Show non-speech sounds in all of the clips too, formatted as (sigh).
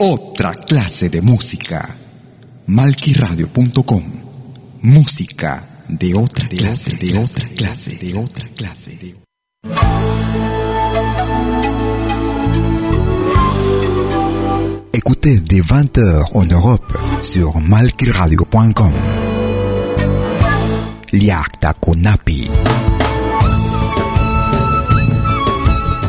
Otra clase de música. Malquiradio.com. Música de otra clase, de otra clase, de otra clase. De... Écoutez dès 20h en Europe sur malquiradio.com. Liakta Konapi.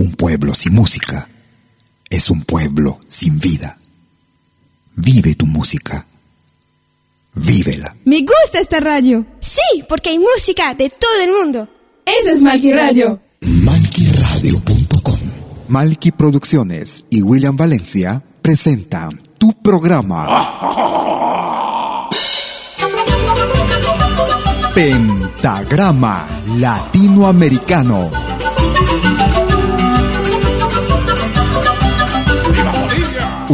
Un pueblo sin música es un pueblo sin vida. Vive tu música. Vívela. Me gusta esta radio. Sí, porque hay música de todo el mundo. Eso es Malqui Radio. Malquiradio.com Malqui Producciones y William Valencia presentan tu programa. (laughs) Pentagrama Latinoamericano.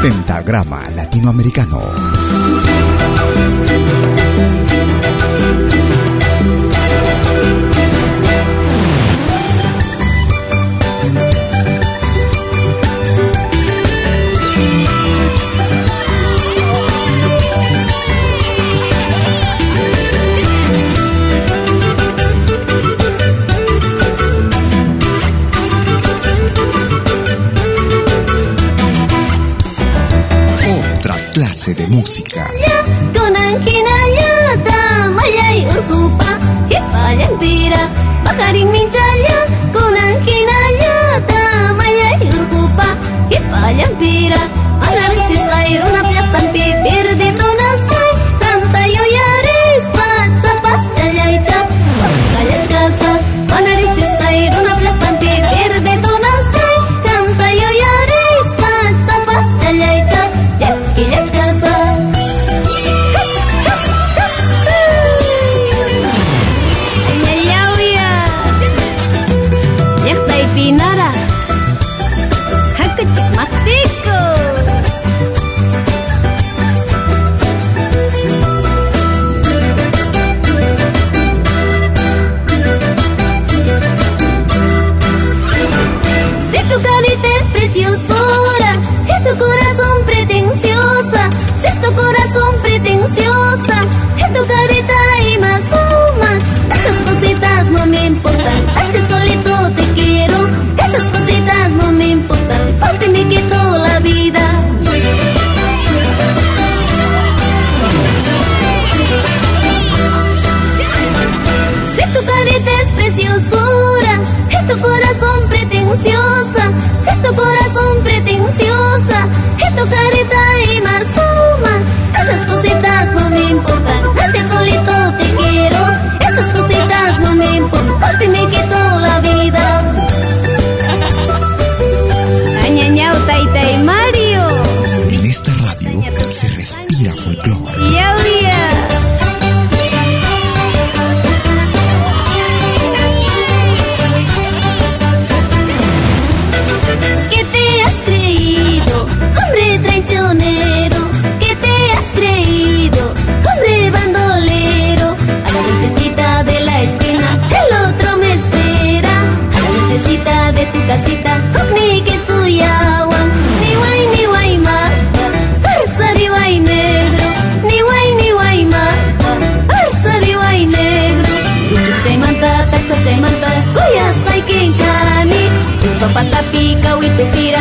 Pentagrama Latinoamericano. Clase de música.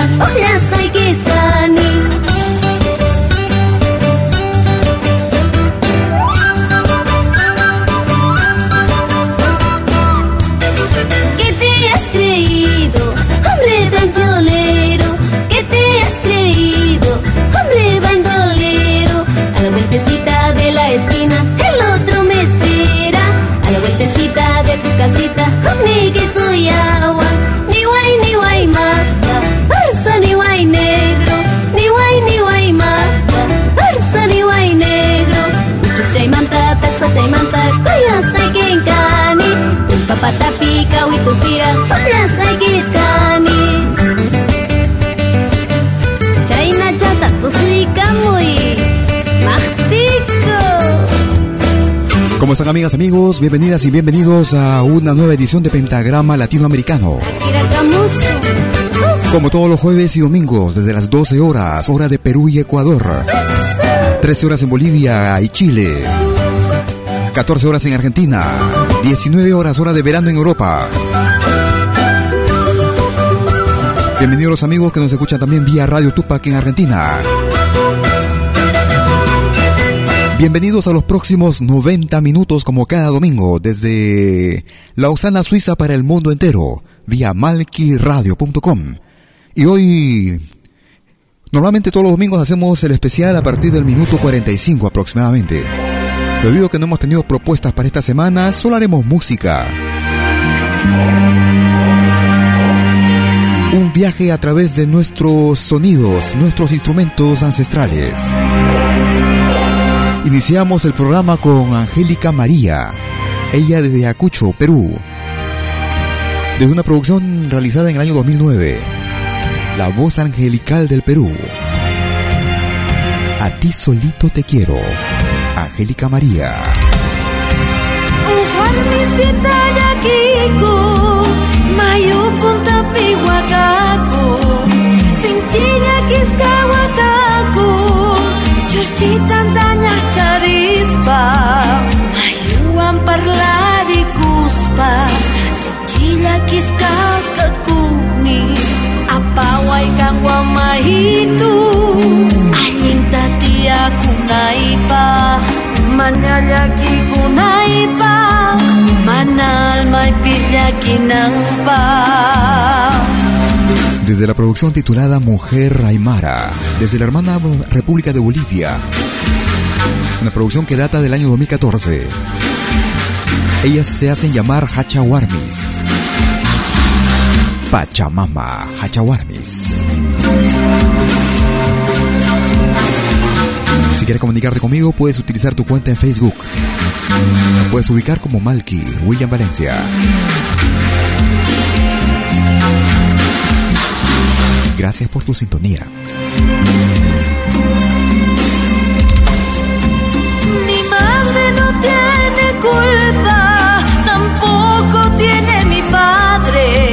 Oh, amigas, amigos? Bienvenidas y bienvenidos a una nueva edición de Pentagrama Latinoamericano. Como todos los jueves y domingos, desde las 12 horas, hora de Perú y Ecuador. 13 horas en Bolivia y Chile. 14 horas en Argentina. 19 horas, hora de verano en Europa. Bienvenidos los amigos que nos escuchan también vía Radio Tupac en Argentina. Bienvenidos a los próximos 90 minutos como cada domingo desde Lausana, Suiza para el mundo entero, vía malquiradio.com. Y hoy, normalmente todos los domingos hacemos el especial a partir del minuto 45 aproximadamente. Debido a que no hemos tenido propuestas para esta semana, solo haremos música. Un viaje a través de nuestros sonidos, nuestros instrumentos ancestrales. Iniciamos el programa con Angélica María, ella desde Acucho, Perú. Desde una producción realizada en el año 2009, La voz angelical del Perú. A ti solito te quiero, Angélica María. Desde la producción titulada Mujer Aymara, desde la hermana República de Bolivia, una producción que data del año 2014. Ellas se hacen llamar Hachawarmis. Pachamama Hachawarmis. Quieres comunicarte conmigo, puedes utilizar tu cuenta en Facebook. puedes ubicar como Malky, William Valencia. Gracias por tu sintonía. Mi madre no tiene culpa, tampoco tiene mi padre,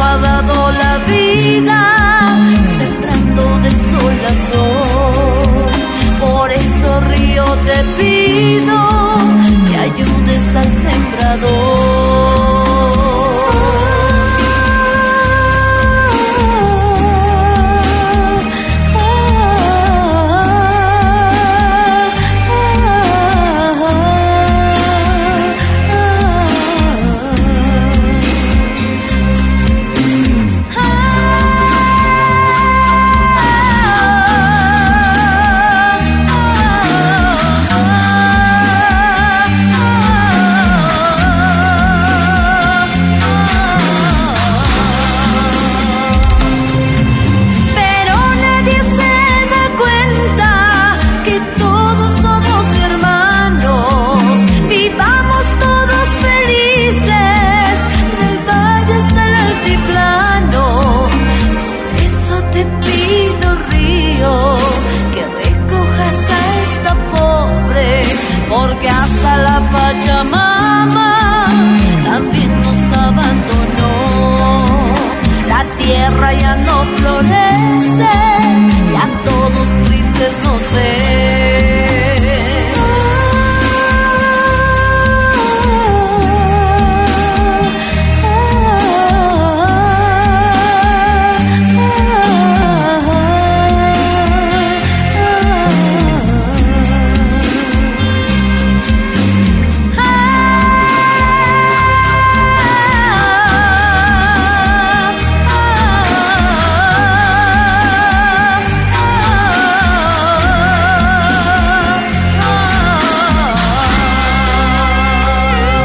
ha dado la vida de sol a sol. Por eso río te pido que ayudes al sembrador.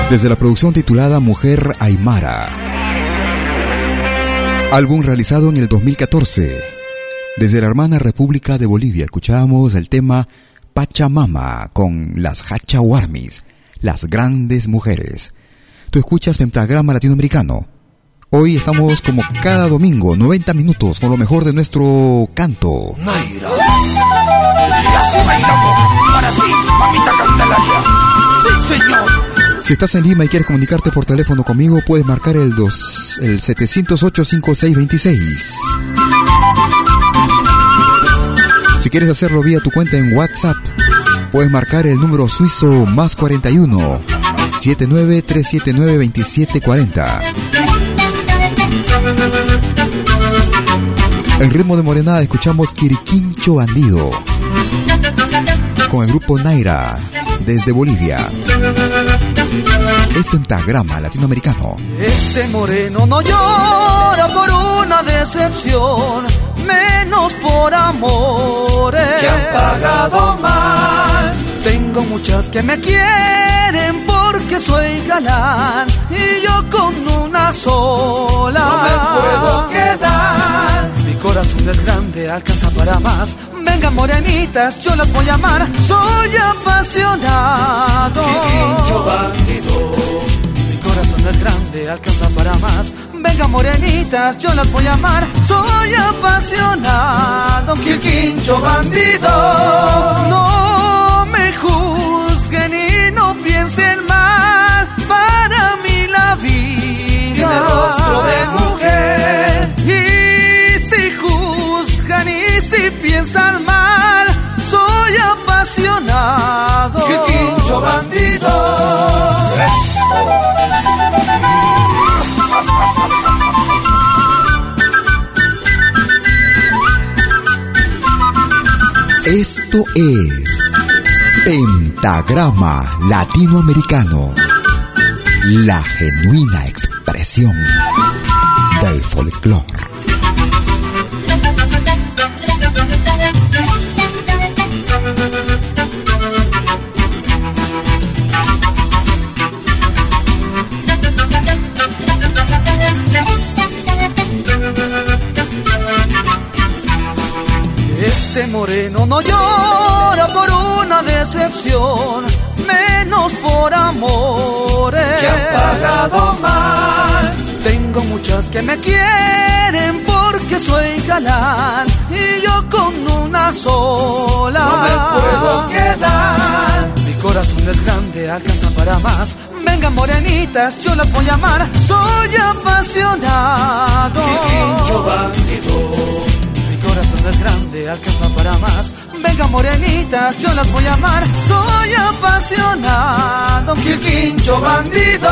Desde la producción titulada Mujer Aymara. Álbum realizado en el 2014. Desde la hermana República de Bolivia escuchábamos el tema Pachamama con las Hachawarmis, las grandes mujeres. Tú escuchas Pentagrama Latinoamericano. Hoy estamos como cada domingo, 90 minutos, con lo mejor de nuestro canto. Naira. Para ti, mamita Candelaria. Sí, señor. Si estás en Lima y quieres comunicarte por teléfono conmigo, puedes marcar el, 2, el 708-5626. Si quieres hacerlo vía tu cuenta en WhatsApp, puedes marcar el número suizo más 41 79379 2740. En ritmo de morenada escuchamos Quiriquincho Bandido con el grupo Naira desde Bolivia. Es pentagrama latinoamericano. Este moreno no llora por una decepción, menos por amores que han pagado mal. Tengo muchas que me quieren porque soy galán y yo con una sola no me puedo quedar. Mi corazón es grande, alcanza para más. Vengan morenitas, yo las voy a amar. Soy apasionado. Quiriquincho bandido. Mi corazón es grande, alcanza para más. Vengan morenitas, yo las voy a amar. Soy apasionado. Quiriquincho bandido. No me juzguen y no piensen mal. Para mí la vida tiene rostro de mujer. Y si juzgan y si piensan mal, soy apasionado. Quiriquincho bandido. Esto es Pentagrama Latinoamericano, la genuina expresión del folclore. Este moreno no llora por una decepción, menos por amores que han pagado mal. Tengo muchas que me quieren porque soy galán y yo con una sola no me puedo quedar. Mi corazón es grande, alcanza para más. Vengan morenitas, yo las voy a amar. Soy apasionado. Quiriquincho bandido. Mi corazón es grande, alcanza para más. Vengan morenitas, yo las voy a amar. Soy apasionado. Quiriquincho bandido.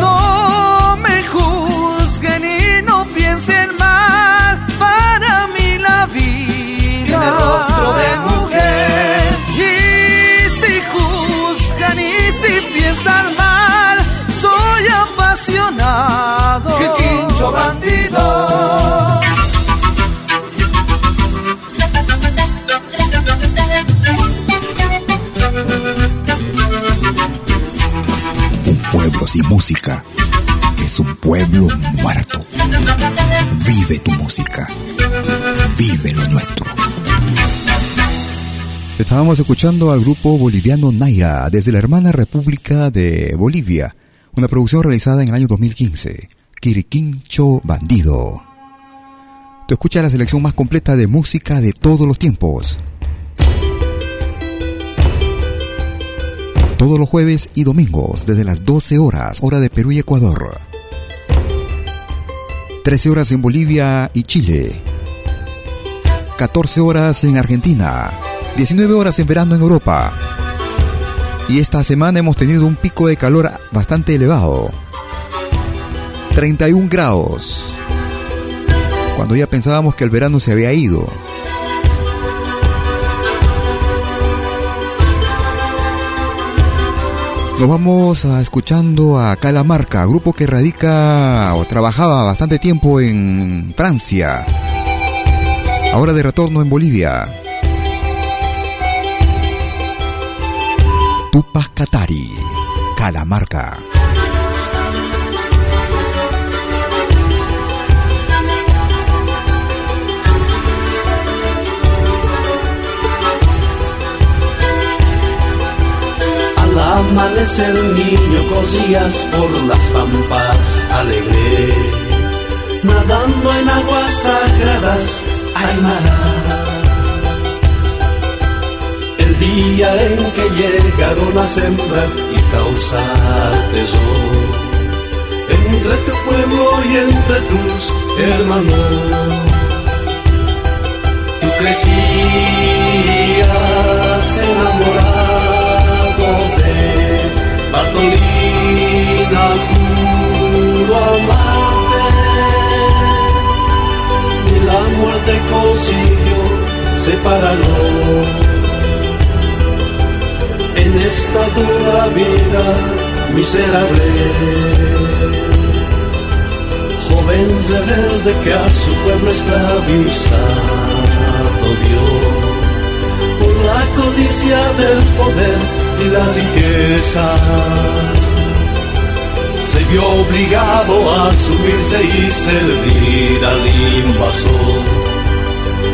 No me juzguen y no piensen mal. Para mí la vida tiene rostro de mujer. Y si juzgan y si piensan mal, soy apasionado. Estábamos escuchando al grupo boliviano Naira desde la hermana República de Bolivia, una producción realizada en el año 2015, Quiriquincho Bandido. Tú escuchas la selección más completa de música de todos los tiempos. Todos los jueves y domingos desde las 12 horas, hora de Perú y Ecuador. 13 horas en Bolivia y Chile. 14 horas en Argentina. 19 horas en verano en Europa. Y esta semana hemos tenido un pico de calor bastante elevado. 31 grados. Cuando ya pensábamos que el verano se había ido. Nos vamos a escuchando a Calamarca, grupo que radica o trabajaba bastante tiempo en Francia. Ahora de retorno en Bolivia. Tupac Katari, Calamarca. Al amanecer niño corrías por las pampas alegre, nadando en aguas sagradas, Aymara. Día en que llegaron a sembrar y causar tesoro entre tu pueblo y entre tus hermanos. Tú crecías enamorado de Bartolina, juro amarte. Y la muerte consiguió separarnos. En esta dura vida miserable joven rebelde que a su pueblo esclavizado dio por la codicia del poder y la riqueza. Se vio obligado a subirse y servir al invasor.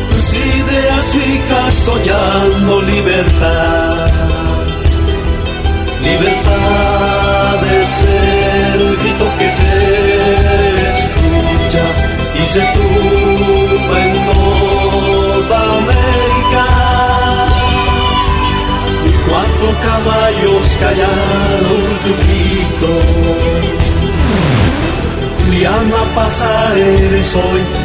Tus ideas fijas soñando libertad. Libertad es el grito que se y se tumba en toda América. Y cuatro caballos callaron tu grito. Juliana pasa, eres hoy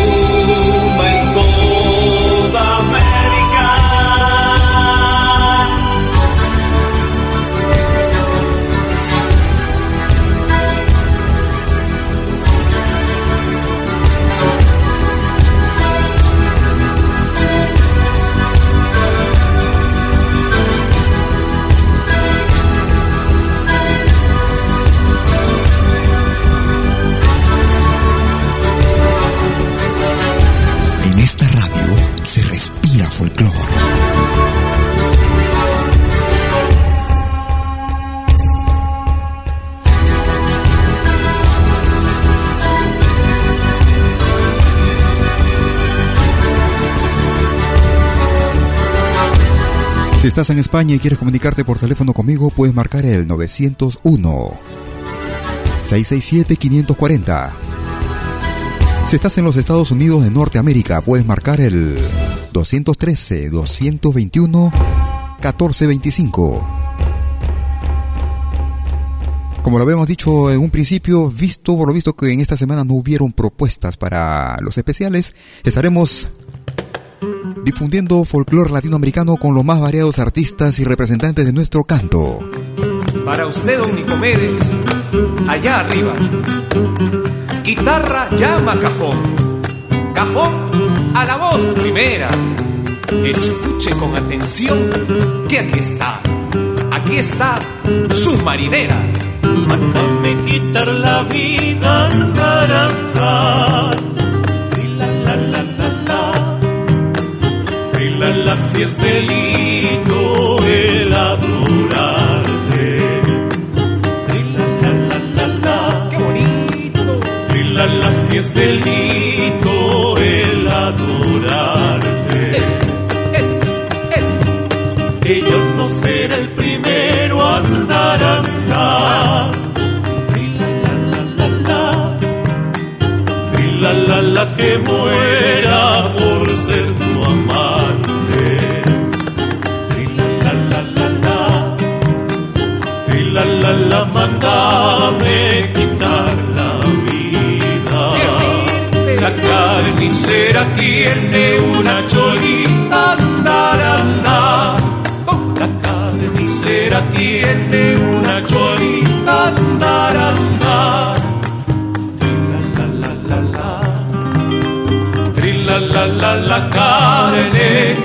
Folclore. Si estás en España y quieres comunicarte por teléfono conmigo, puedes marcar el 901 667 540. Si estás en los Estados Unidos de Norteamérica, puedes marcar el 213-221-1425. Como lo habíamos dicho en un principio, visto por lo visto que en esta semana no hubieron propuestas para los especiales, estaremos difundiendo folclore latinoamericano con los más variados artistas y representantes de nuestro canto. Para usted, don Nicomedes, allá arriba. Guitarra llama cajón. Cajón a la voz primera. Escuche con atención que aquí está. Aquí está su marinera. Mándame quitar la vida. Y la, la, la, la, la. La, la, si es delito el adorarte. La, la, la, la, la. ¡Qué bonito! La, la, si es delito la,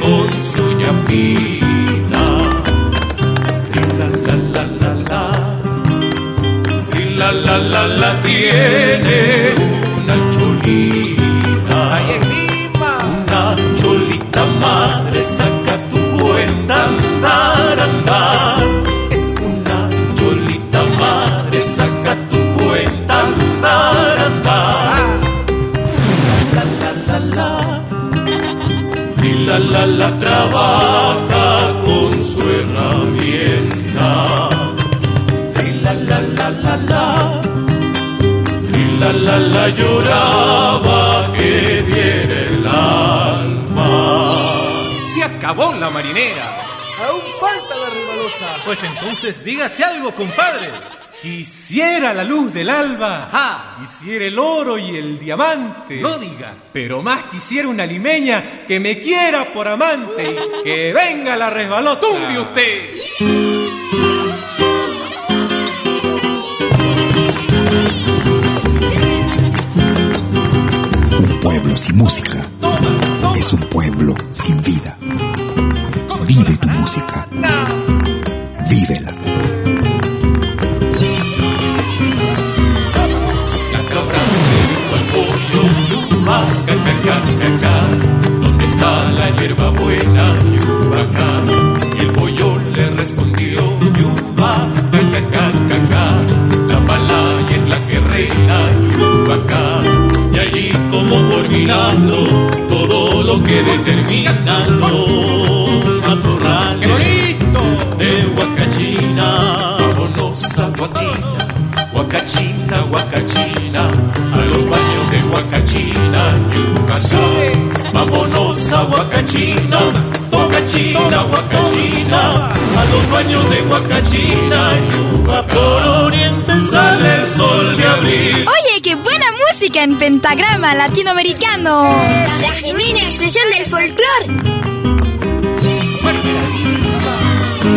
con su ñapina. La la la la la. La la la la tiene la la trabaja con su herramienta. Y la la la la la. Y la la la lloraba que diera el alma. Se acabó la marinera. Aún falta la resbalosa. Pues entonces dígase algo, compadre. Quisiera la luz del alba. ¡Ja! Quisiera el oro y el diamante. No diga. Pero más quisiera una limeña que me quiera por amante y que venga la resbalosa. ¡Tumbe usted! Un pueblo sin música es un pueblo sin vida. Vive tu música. Vívela. Hierba buena, yuba? Y el pollo le respondió, yuba, ca, ca, ca, ca, ca. La malaya es la que reina, yuba. Y allí como por milagro, todo lo que determinan los matorrales de Huacachina. Vámonos a Huacachina, Huacachina, Huacachina, a los Huacachina, Yucatán. Vámonos a Huacachina, Huacachina, Huacachina, a los baños de Huacachina, Yucatán. Por oriente sale el sol de abril. Oye, qué buena música en pentagrama latinoamericano. La genuina expresión del folclore.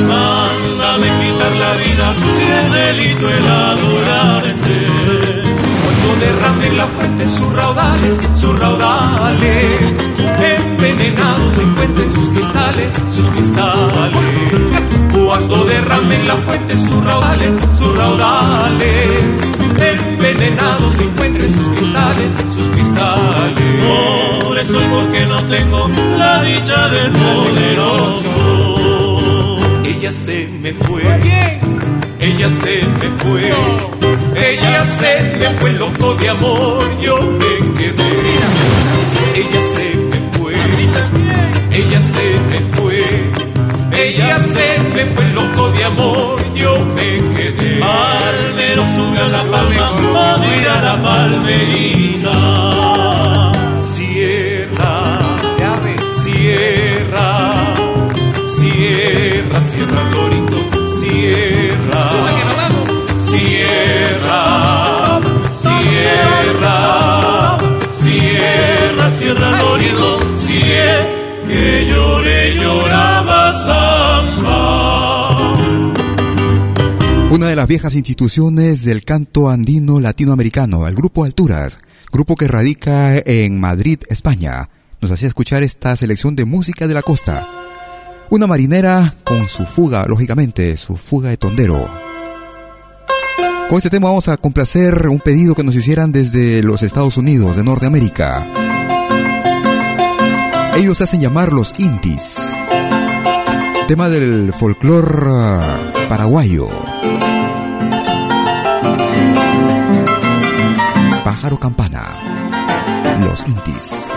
Mándame quitar la vida, que es delito el adorarte. La fuente sus raudales, sus raudales, envenenados se encuentren sus cristales, sus cristales. Cuando derrame la fuente sus raudales, sus raudales, envenenados se encuentren sus cristales, sus cristales. Por eso y porque no tengo la dicha del poderoso ella se me fue. Ella se me fue. Ella se me fue loco de amor. Yo me quedé. Ella se me fue. Ella se me fue. Ella se me fue loco de amor. Yo me quedé. Palmero sube a la palma. Madre a la palmerita. Una de las viejas instituciones del canto andino latinoamericano, el Grupo Alturas, grupo que radica en Madrid, España, nos hacía escuchar esta selección de música de la costa. Una marinera con su fuga, lógicamente, su fuga de tondero. Con este tema vamos a complacer un pedido que nos hicieran desde los Estados Unidos de Norteamérica. Ellos hacen llamar los Intis. Tema del folclore paraguayo. Pájaro Campana. Los Intis.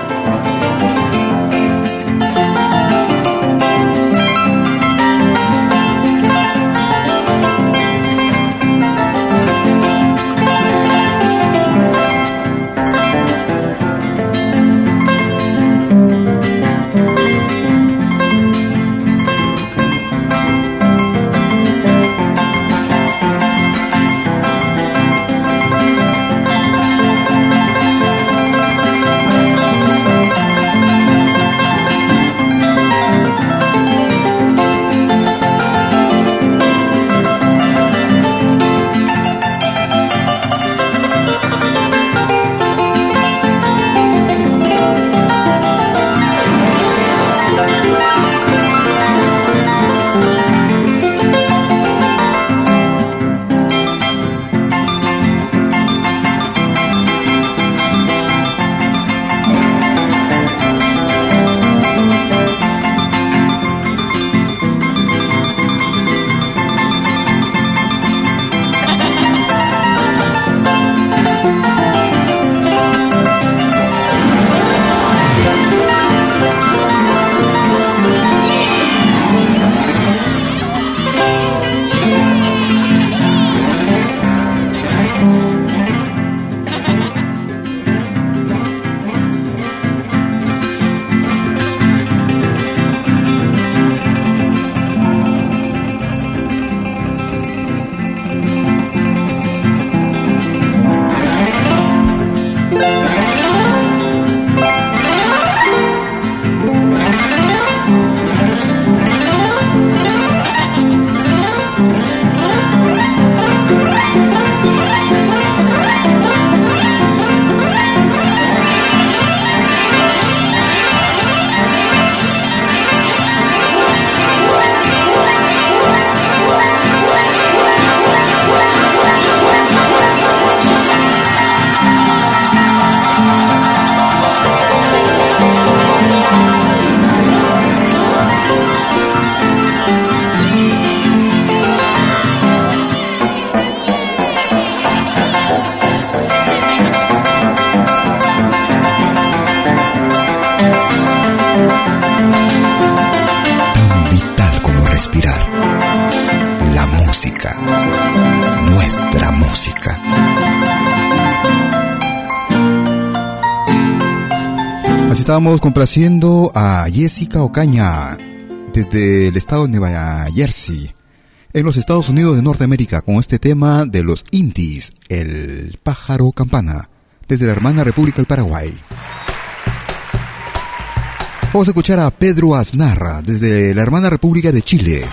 Estamos complaciendo a Jessica Ocaña desde el estado de Nueva Jersey, en los Estados Unidos de Norteamérica, con este tema de los Indies, el pájaro campana, desde la hermana República del Paraguay. Vamos a escuchar a Pedro Aznar desde la hermana República de Chile.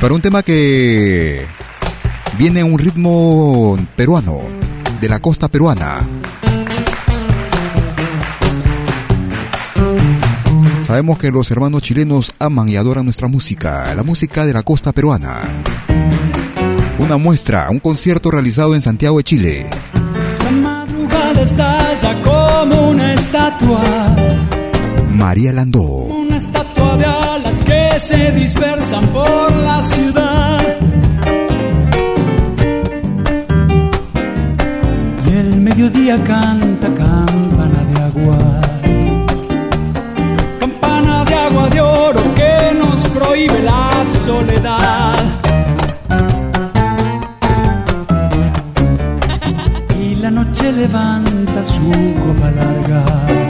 Para un tema que viene un ritmo peruano, de la costa peruana. Sabemos que los hermanos chilenos aman y adoran nuestra música, la música de la costa peruana. Una muestra, un concierto realizado en Santiago de Chile. La madrugada estalla como una estatua. María Landó. Una estatua de alas que se dispersan por la ciudad. Y el mediodía canta campana de agua. De que nos prohíbe la soledad. Y la noche levanta su copa larga.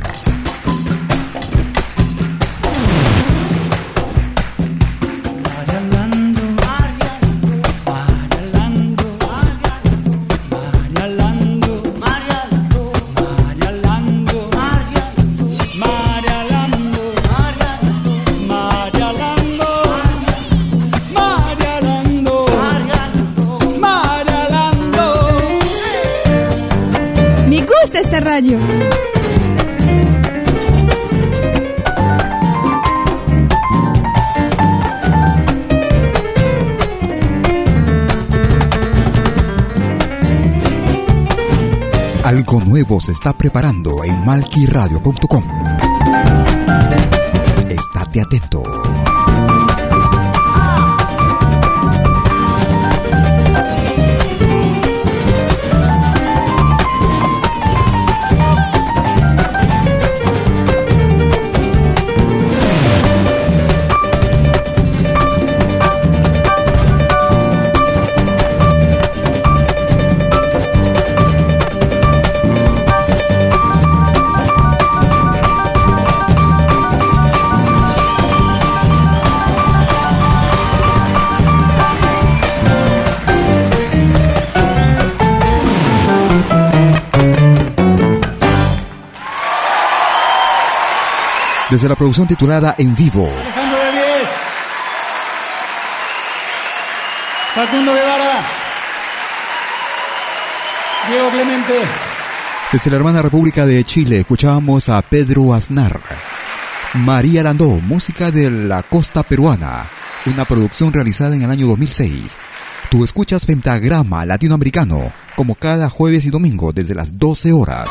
Algo nuevo se está preparando en malquiradio.com. Estate atento. Desde la producción titulada En Vivo. Alejandro de 10. Facundo Guevara. Diego Clemente. Desde la hermana República de Chile escuchábamos a Pedro Aznar. María Landó, música de la costa peruana, una producción realizada en el año 2006. Tú escuchas Pentagrama Latinoamericano, como cada jueves y domingo desde las 12 horas.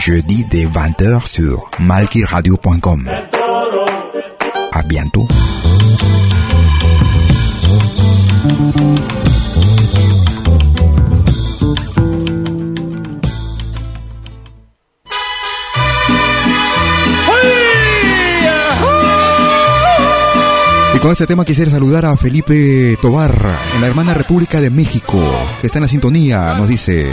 jeudi dès 20h sur malkiradio.com. À bientôt. Y con este tema quisiera saludar a Felipe Tobar en la hermana República de México, que está en la sintonía, nos dice...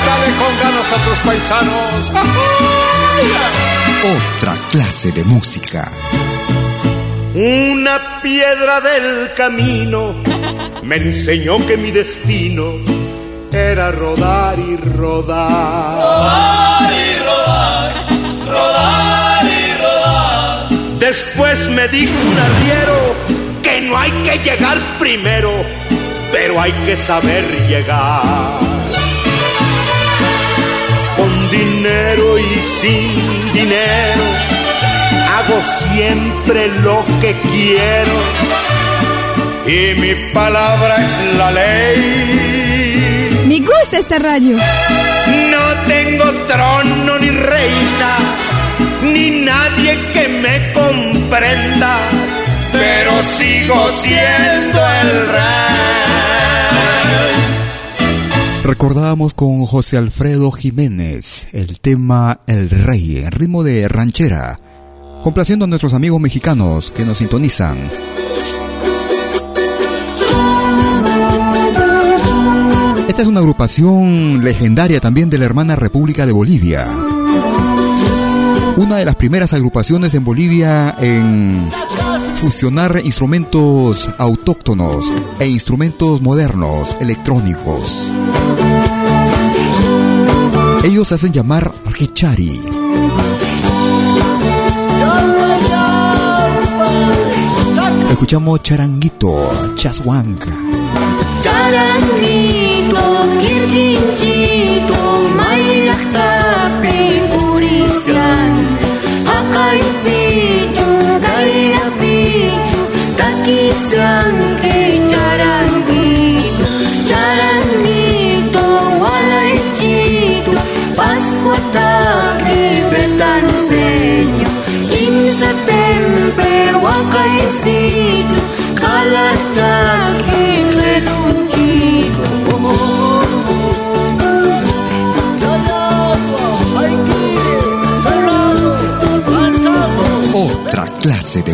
¡Cántale con ganas a tus paisanos! (laughs) Otra clase de música. Una piedra del camino me enseñó que mi destino era rodar y rodar. Rodar y rodar, rodar y rodar. Después me dijo un arriero que no hay que llegar primero, pero hay que saber llegar. Dinero y sin dinero, hago siempre lo que quiero. Y mi palabra es la ley. Me gusta esta radio. No tengo trono ni reina, ni nadie que me comprenda, pero sigo siendo el rey. Recordábamos con José Alfredo Jiménez el tema El Rey en ritmo de ranchera, complaciendo a nuestros amigos mexicanos que nos sintonizan. Esta es una agrupación legendaria también de la hermana República de Bolivia. Una de las primeras agrupaciones en Bolivia en fusionar instrumentos autóctonos e instrumentos modernos, electrónicos. Ellos hacen llamar Richari. Escuchamos Charanguito, Chaswang. Charanguito, kirkinchito, maylaktapi purisian.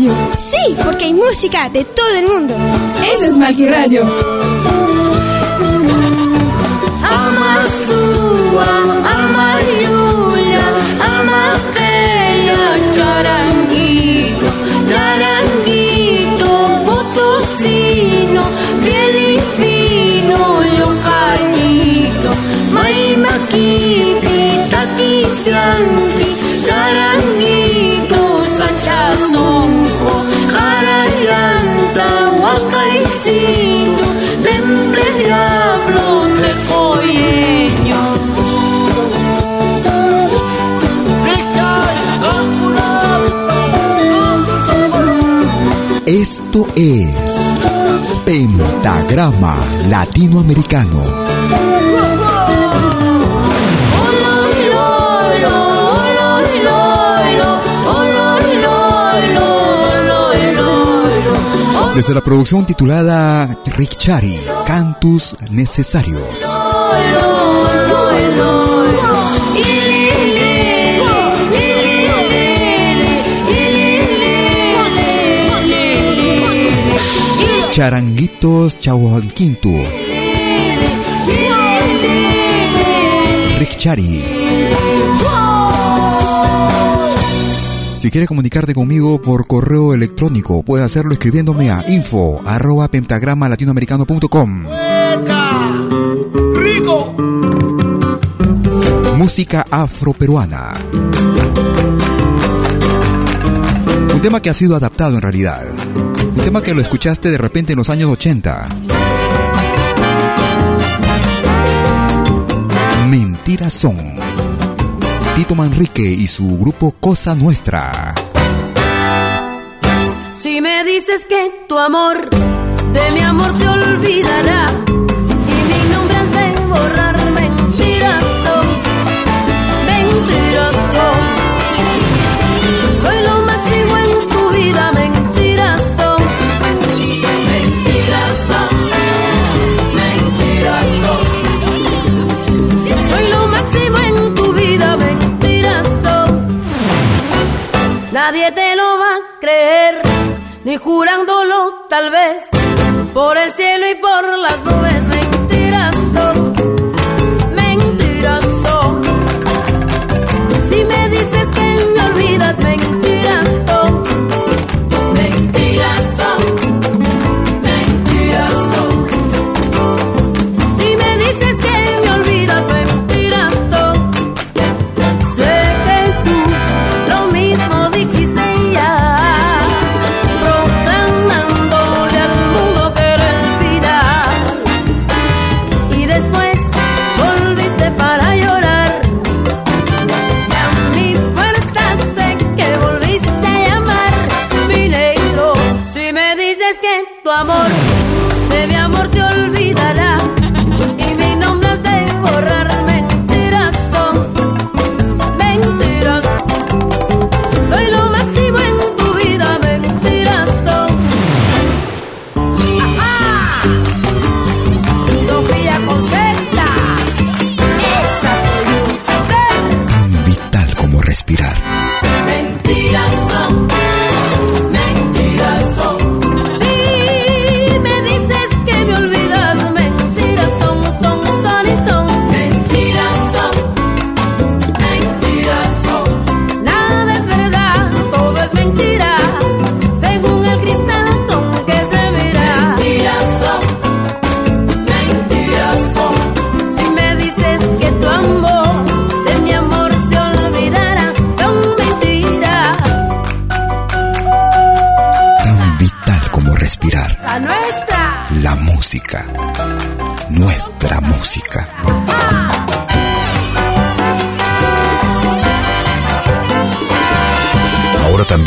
Radio. Sí, porque hay música de todo el mundo. Eso es Malqui Radio. Ama sua, ama Yulia, ama Kenya, charanguito, charanguito, potosino, fiel y fino, localito, maimakipi, taquisianqui, Es Pentagrama Latinoamericano. Desde la producción titulada Richari, Cantus Necesarios. Charanguitos Chahuanquinto. Richari. Si quieres comunicarte conmigo por correo electrónico, puedes hacerlo escribiéndome a info arroba pentagrama latinoamericano.com. ¡Rico! Música afroperuana. Un tema que ha sido adaptado en realidad. Un tema que lo escuchaste de repente en los años 80. Mentiras son. Tito Manrique y su grupo Cosa Nuestra. Si me dices que tu amor de mi amor se olvidará ni jurándolo tal vez,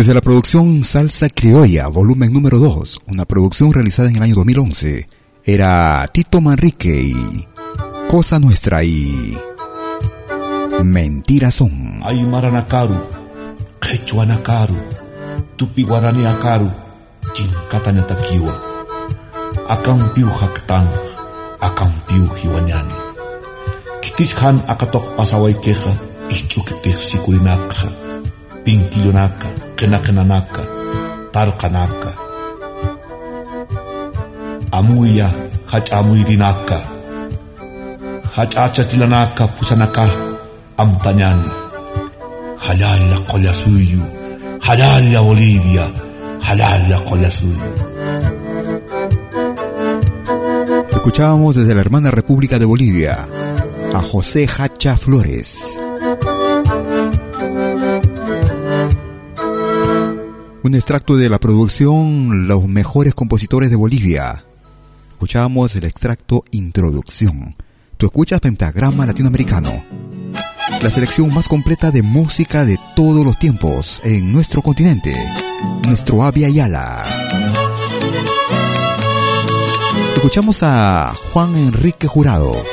Desde la producción Salsa Criolla, volumen número 2, una producción realizada en el año 2011, era Tito Manrique y Cosa Nuestra y Mentiras son. Aymara Nakaru, Quechua Nakaru, Tupi Guarani Akaru, Chinkata Natakiwa, Akampiu Haktanos, Akampiu Hiwanyani. Kitishan Akatok Pasaway Keja, Ichukipih Sikurinaka, Pinkilunaka, Kenakenanaka, Tarkanaka. Amuya, Hachamuirinaka, Hachachatilanaka, Pusanaka, Amtanyani. Halala kola suyo, halala Bolivia, halala kola suyo. Escuchábamos desde la hermana República de Bolivia a José Hacha Flores. Un extracto de la producción Los mejores compositores de Bolivia. Escuchábamos el extracto Introducción. Tú escuchas Pentagrama Latinoamericano. La selección más completa de música de todos los tiempos en nuestro continente. Nuestro Avia Yala. Escuchamos a Juan Enrique Jurado.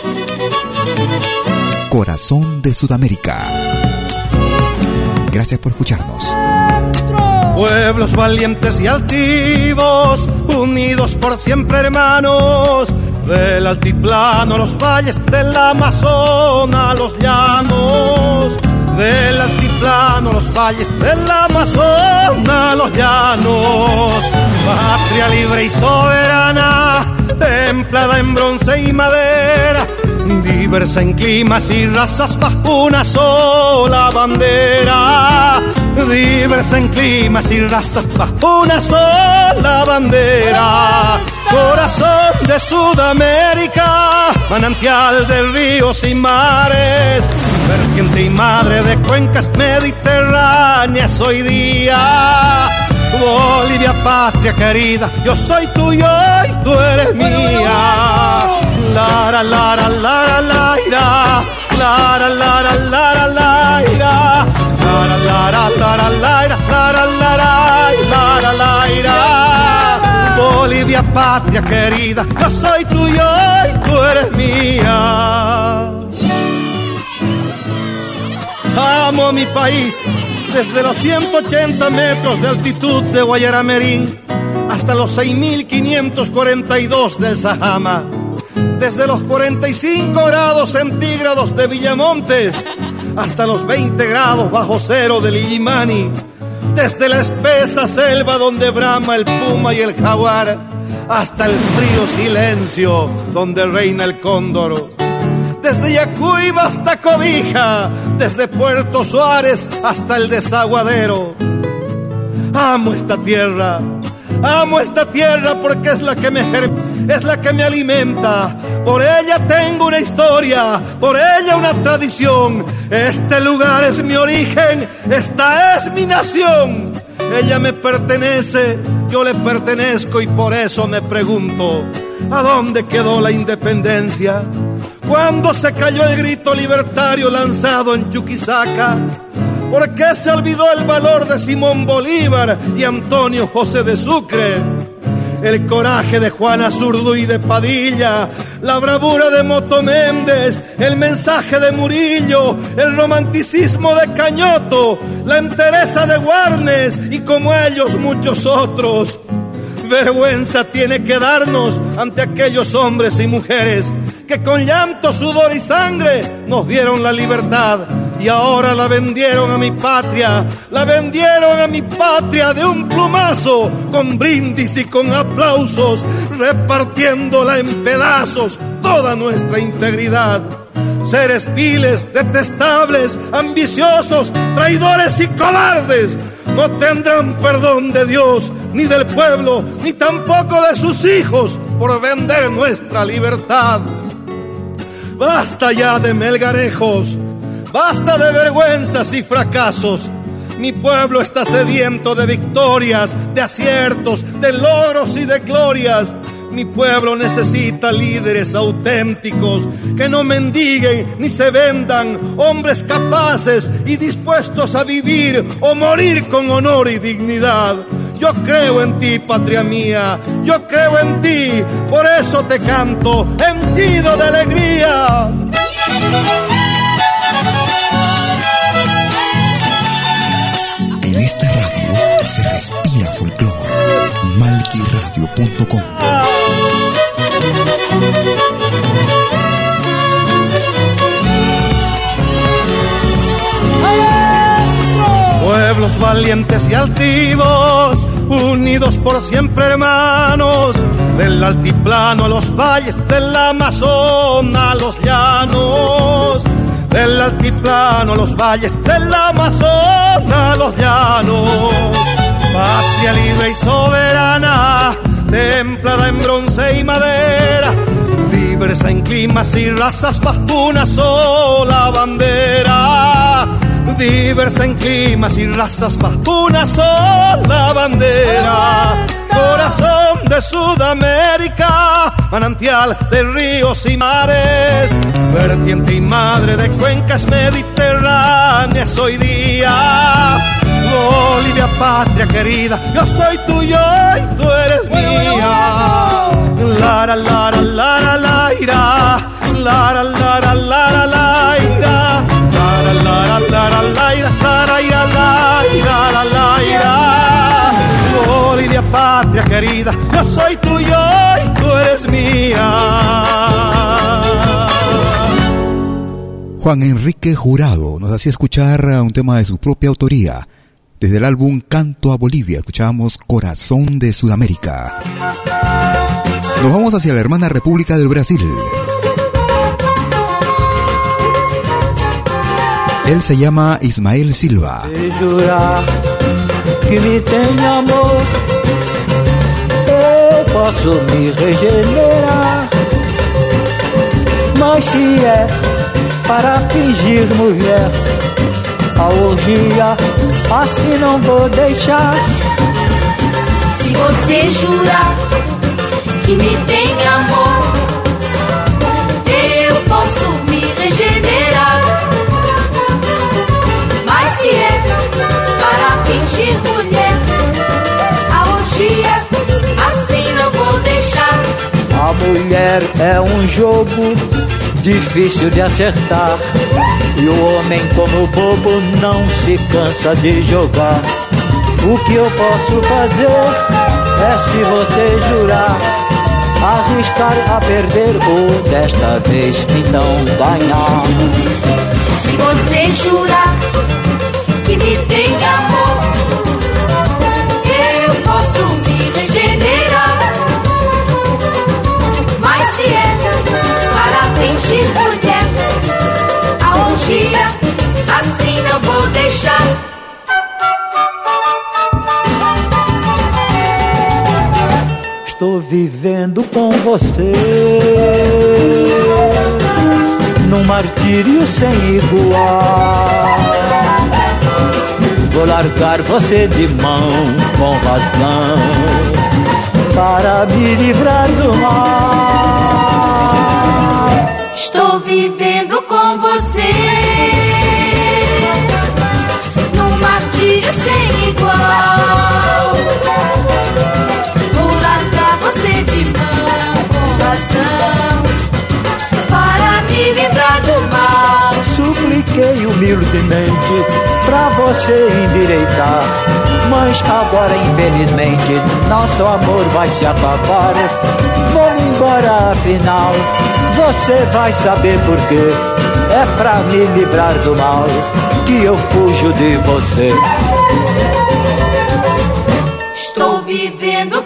Corazón de Sudamérica. Gracias por escucharnos. Pueblos valientes y altivos, unidos por siempre hermanos, del altiplano los valles, del Amazonas los llanos, del altiplano los valles, del Amazonas los llanos, patria libre y soberana, templada en bronce y madera, diversa en climas y razas bajo una sola bandera, diversa en climas y razas bajo una sola bandera. Corazón de Sudamérica, manantial de ríos y mares, vertiente y madre de cuencas mediterráneas hoy día. Bolivia, patria querida, yo soy tuyo y tú eres mía. Lara, lara, lara, laira, lara, lara, lara, laira, lara, Bolivia, patria querida, yo soy tuyo y tú eres mía. Amo mi país desde los 180 metros de altitud de Guayaramerín hasta los 6.542 del Sajama, desde los 45 grados centígrados de Villamontes hasta los 20 grados bajo cero de Illimani, desde la espesa selva donde brama el puma y el jaguar hasta el frío silencio donde reina el cóndor desde Yacuiba hasta Cobija, desde Puerto Suárez hasta el desaguadero. Amo esta tierra, amo esta tierra porque es la que me es la que me alimenta. Por ella tengo una historia, por ella una tradición. Este lugar es mi origen, esta es mi nación. Ella me pertenece, yo le pertenezco y por eso me pregunto, ¿a dónde quedó la independencia? Cuando se cayó el grito libertario lanzado en Chuquisaca, ¿Por qué se olvidó el valor de Simón Bolívar y Antonio José de Sucre? El coraje de Juana Zurdo y de Padilla, la bravura de Moto Méndez, el mensaje de Murillo, el romanticismo de Cañoto, la entereza de Warnes y como ellos muchos otros. Vergüenza tiene que darnos ante aquellos hombres y mujeres que con llanto, sudor y sangre nos dieron la libertad y ahora la vendieron a mi patria, la vendieron a mi patria de un plumazo, con brindis y con aplausos, repartiéndola en pedazos toda nuestra integridad. Seres viles, detestables, ambiciosos, traidores y cobardes, no tendrán perdón de Dios, ni del pueblo, ni tampoco de sus hijos por vender nuestra libertad. Basta ya de melgarejos, basta de vergüenzas y fracasos. Mi pueblo está sediento de victorias, de aciertos, de logros y de glorias. Mi pueblo necesita líderes auténticos que no mendiguen ni se vendan, hombres capaces y dispuestos a vivir o morir con honor y dignidad. Yo creo en ti, patria mía, yo creo en ti, por eso te canto, henchido de alegría. En esta radio se respira folclore. Malquiradio.com Pueblos valientes y altivos, unidos por siempre hermanos, del altiplano a los valles, del Amazonas a los llanos, del altiplano a los valles, del Amazonas a los llanos. Patria libre y soberana, templada en bronce y madera, diversa en climas y razas bajo una sola bandera diversa en climas y razas bajo una sola bandera. Corazón de Sudamérica, manantial de ríos y mares, vertiente y madre de cuencas mediterráneas hoy día. Bolivia, patria querida, yo soy tuyo y tú eres mía. La la la la la la patria querida, yo soy tuyo y tú eres mía. Juan Enrique Jurado nos hacía escuchar un tema de su propia autoría. Desde el álbum Canto a Bolivia escuchábamos Corazón de Sudamérica. Nos vamos hacia la hermana República del Brasil. Él se llama Ismael Silva. Posso me regenerar. Mas se é para fingir mulher, a orgia assim não vou deixar. Se você jurar que me tem amor, mulher é um jogo difícil de acertar. E o homem, como bobo, não se cansa de jogar. O que eu posso fazer é se você jurar, arriscar a perder ou desta vez então ganhar. Se você jurar que me tem amor, assim não vou deixar. Estou vivendo com você num martírio sem igual. Vou largar você de mão com razão para me livrar do mal. Estou vivendo brilho sem igual. Vou largar você de mão com razão para me livrar do mal. Supliquei humildemente para você endireitar. Mas agora, infelizmente, nosso amor vai se acabar. Vou embora, afinal, você vai saber por quê é para me livrar do mal que eu fujo de você. Vivendo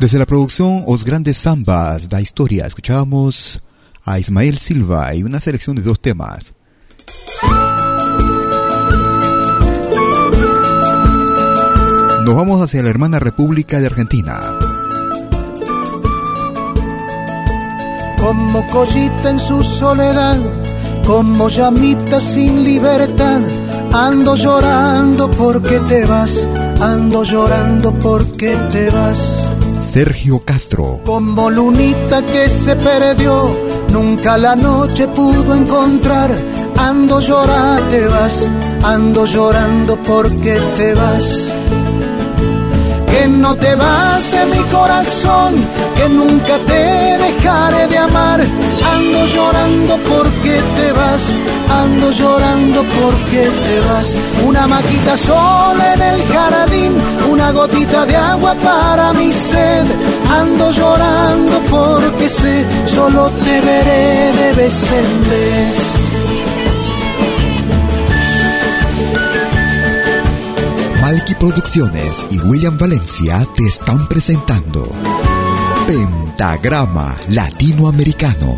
Desde la producción Os Grandes Zambas da Historia, escuchábamos a Ismael Silva y una selección de dos temas. Nos vamos hacia la hermana República de Argentina. como collita en su soledad, como llamita sin libertad. Ando llorando porque te vas, ando llorando porque te vas. Sergio Castro. Como lunita que se perdió, nunca la noche pudo encontrar. Ando llorando, te vas, ando llorando porque te vas que no te vas de mi corazón, que nunca te dejaré de amar. Ando llorando porque te vas, ando llorando porque te vas. Una maquita sola en el jardín, una gotita de agua para mi sed. Ando llorando porque sé, solo te veré de vez en vez. Malky Producciones y William Valencia te están presentando Pentagrama Latinoamericano.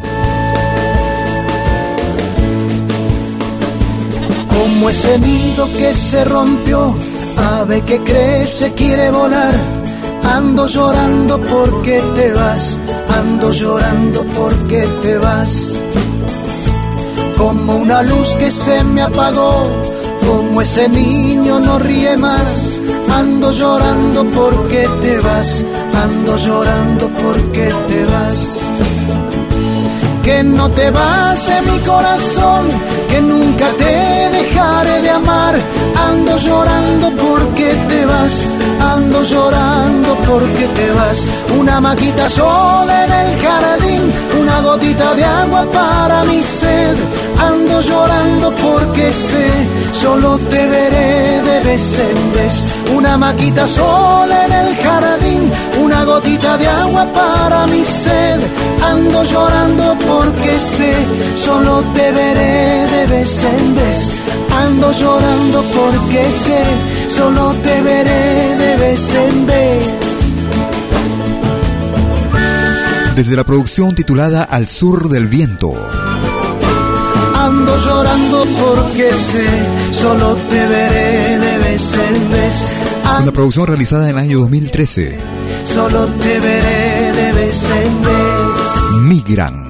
Como ese nido que se rompió, ave que crece quiere volar. Ando llorando porque te vas, ando llorando porque te vas. Como una luz que se me apagó, como ese niño no ríe más. Ando llorando porque te vas, ando llorando porque te vas. Que no te vas de mi corazón, que nunca te de amar. Ando llorando porque te vas, ando llorando porque te vas. Una maquita sola en el jardín, una gotita de agua para mi sed. Ando llorando porque sé, solo te veré de vez en vez. Una maquita sola en el jardín, una gotita de agua para mi sed. Ando llorando porque sé, solo te veré de vez en vez. Ando llorando porque sé, solo te veré de vez en vez. Desde la producción titulada Al Sur del Viento. Ando llorando porque sé, solo te veré de vez en vez. Una producción realizada en el año 2013. Solo te veré de vez en vez. Migran.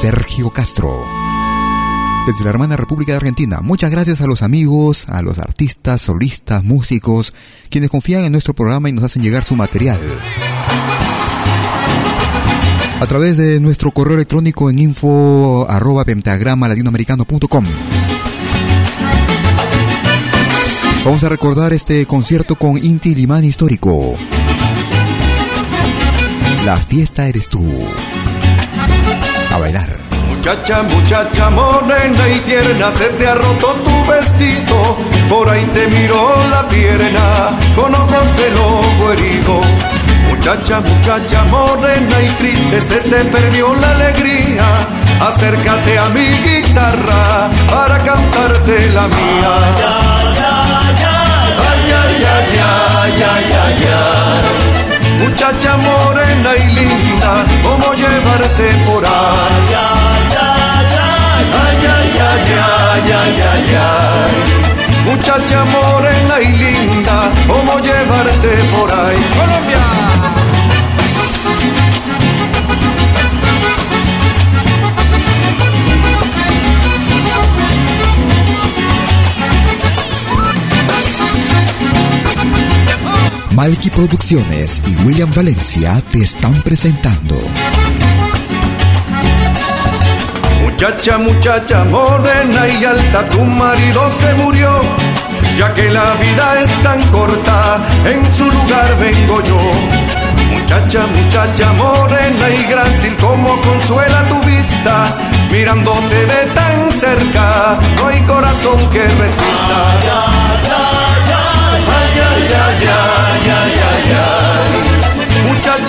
Sergio Castro. Desde la hermana República de Argentina, muchas gracias a los amigos, a los artistas, solistas, músicos, quienes confían en nuestro programa y nos hacen llegar su material. A través de nuestro correo electrónico en info arroba pentagrama latinoamericano.com. Vamos a recordar este concierto con Inti Limán Histórico. La fiesta eres tú. A bailar. Muchacha, muchacha morena y tierna, se te ha roto tu vestido. Por ahí te miró la pierna con ojos de lobo herido. Muchacha, muchacha morena y triste, se te perdió la alegría. Acércate a mi guitarra para cantarte la mía. Ay, ay, ay, ay, ay, ay, ay. Muchacha morena y linda, ¿cómo llevarte por ahí? Ay, ay, ay, ay, ay, ay, muchacha morena y linda, cómo llevarte por ahí. Colombia. Malky Producciones y William Valencia te están presentando. Muchacha, muchacha, morena y alta, tu marido se murió. Ya que la vida es tan corta, en su lugar vengo yo. Muchacha, muchacha, morena y grácil, como consuela tu vista. Mirándote de tan cerca, no hay corazón que resista. Ay, ay, ay,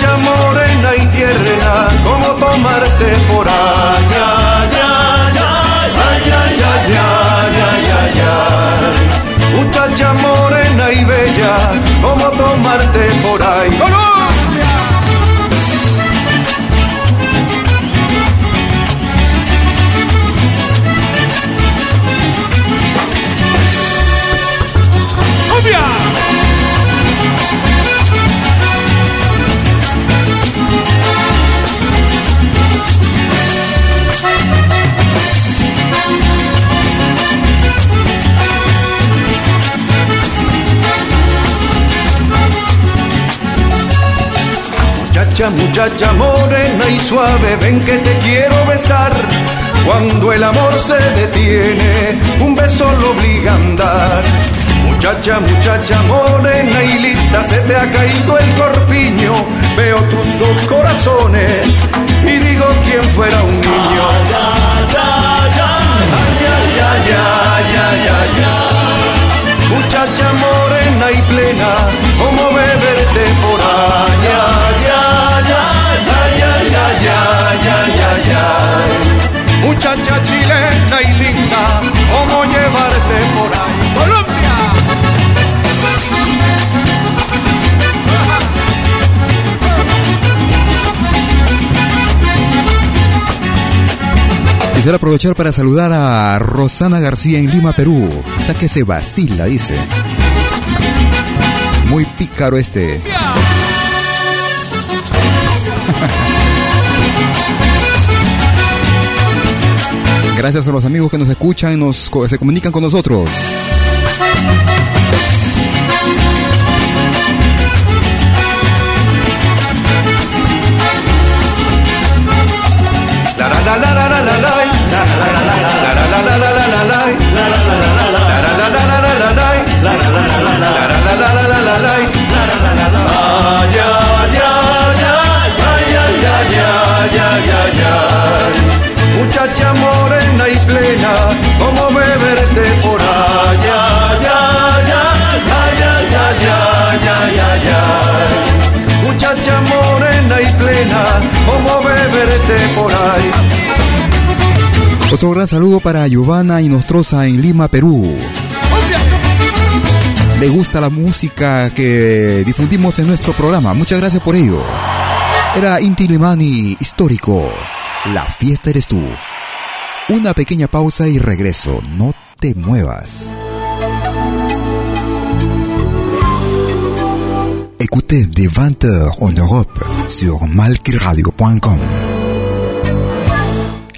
morena y tierna, como tomarte por allá, Muchacha, morena y suave, ven que te quiero besar. Cuando el amor se detiene, un beso lo obliga a andar. Muchacha, muchacha morena y lista, se te ha caído el corpiño. Veo tus dos corazones y digo quién fuera un niño. Muchacha morena y plena, Quisiera aprovechar para saludar a Rosana García en Lima, Perú. Está que se vacila, dice. Muy pícaro este. (laughs) Gracias a los amigos que nos escuchan nos, se comunican con nosotros. La la la la la la Muchacha morena y plena, como beberte por allá. Muchacha morena y plena, como. Otro gran saludo para Giovanna y Nostroza en Lima, Perú. Le gusta la música que difundimos en nuestro programa. Muchas gracias por ello. Era Inti Limani histórico. La fiesta eres tú. Una pequeña pausa y regreso. No te muevas. Écoutez dès 20h en Europe sur malkiradio.com.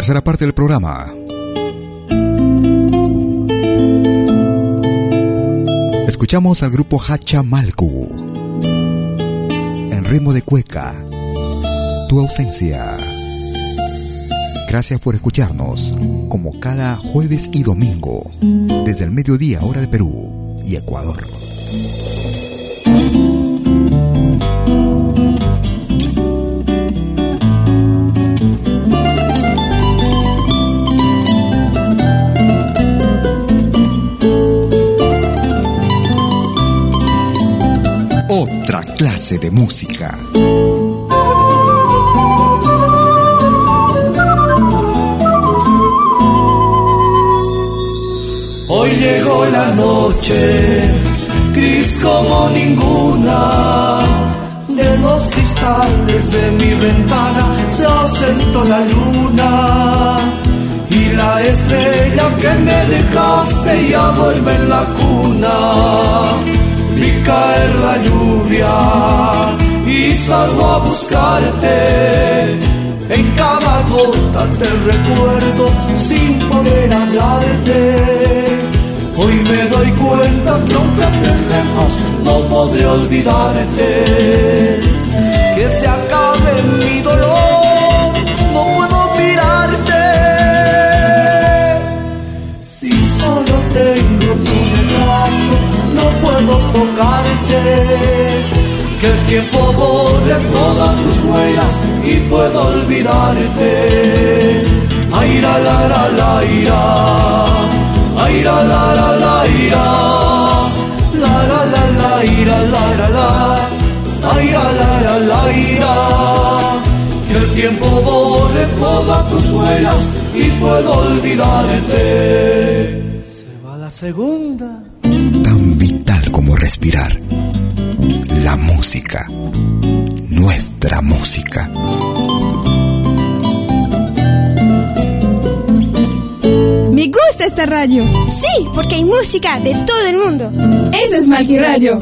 Tercera parte del programa. Escuchamos al grupo Hacha Malku. En ritmo de cueca. Tu ausencia. Gracias por escucharnos, como cada jueves y domingo, desde el mediodía, hora de Perú y Ecuador. De música. Hoy llegó la noche, gris como ninguna. De los cristales de mi ventana se ausentó la luna. Y la estrella que me dejaste ya duerme en la cuna. Vi caer la lluvia y salgo a buscarte. En cada gota te recuerdo sin poder hablarte. Hoy me doy cuenta que aunque estés lejos no podré olvidarte. Que se acabe mi dolor, Que el tiempo borre todas tus huellas y puedo olvidarte. Ay, la, la, la, ira. Ay, la, la, la, ira. La, la, la, la, ira, la, la, la. Ay, la, la, la, la, ira. Que el tiempo borre todas tus huellas y puedo olvidarte. Se va la segunda. Tan vital como respirar. La música. Nuestra música. Me gusta esta radio. Sí, porque hay música de todo el mundo. Eso es Malqui Radio.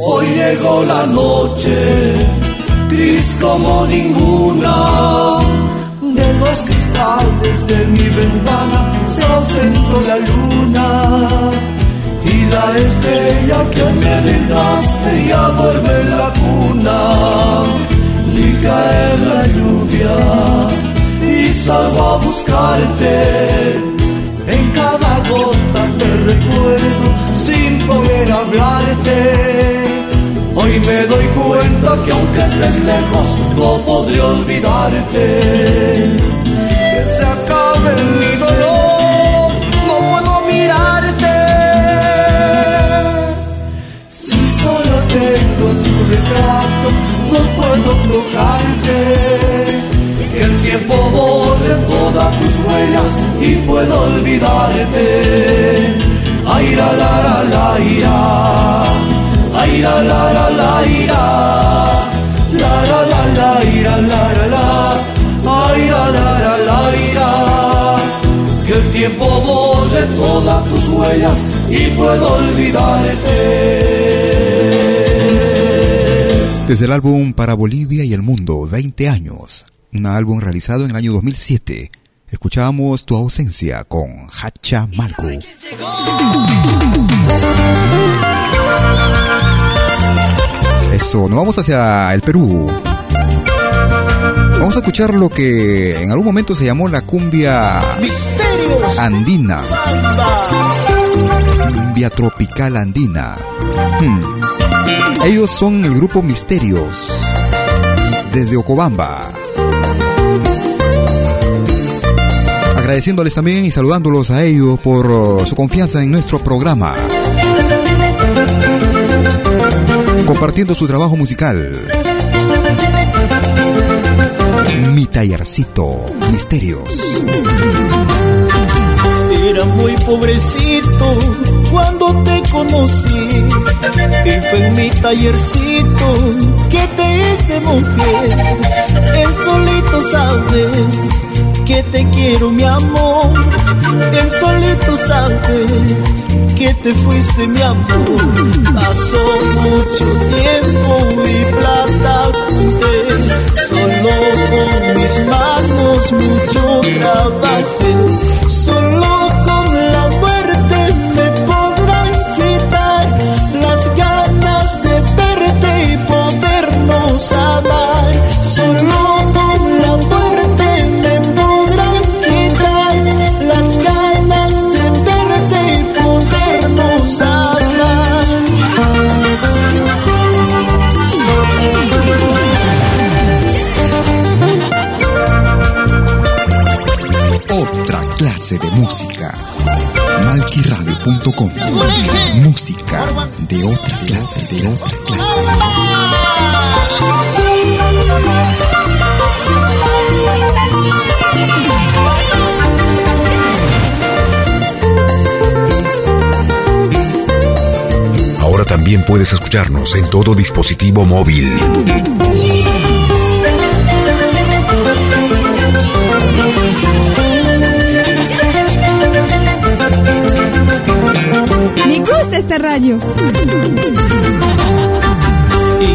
Hoy llegó la noche, gris como ninguna. De los cristales de mi ventana se ausentó la luna. Y la estrella que me dejaste ya duerme en la cuna. Y caer la lluvia y salgo a buscarte. En cada gota te recuerdo sin poder hablarte. Hoy me doy cuenta que aunque estés lejos no podré olvidarte. Que se acabe mi dolor, no puedo mirarte. Si solo tengo tu retrato, no puedo tocarte. Que el tiempo borre todas tus huellas y puedo olvidarte. Ay, la, la, la, la, ira. Ay, la, la, la, la, ira. La, la, la, la, ira, la, la, la. Ay, la, la, la, la, ira. Que el tiempo borre todas tus huellas y puedo olvidarte. Desde el álbum Para Bolivia y el Mundo, 20 años, un álbum realizado en el año 2007, escuchábamos Tu ausencia con Hacha Malco. Eso, nos vamos hacia el Perú. Vamos a escuchar lo que en algún momento se llamó la cumbia andina. Cumbia tropical andina. Hmm. Ellos son el grupo Misterios, desde Ocobamba. Agradeciéndoles también y saludándolos a ellos por su confianza en nuestro programa. Compartiendo su trabajo musical. Mi tallercito, Misterios. Era muy pobrecito cuando te conocí y fue en mi tallercito que te hice mujer. El solito sabe que te quiero mi amor. El solito sabe que te fuiste mi amor. Pasó mucho tiempo y plata junté, solo con mis manos mucho trabajé. Solo de música. Malquiradio.com Música de otra clase, de otra clase. Ahora también puedes escucharnos en todo dispositivo móvil. Gusta este radio.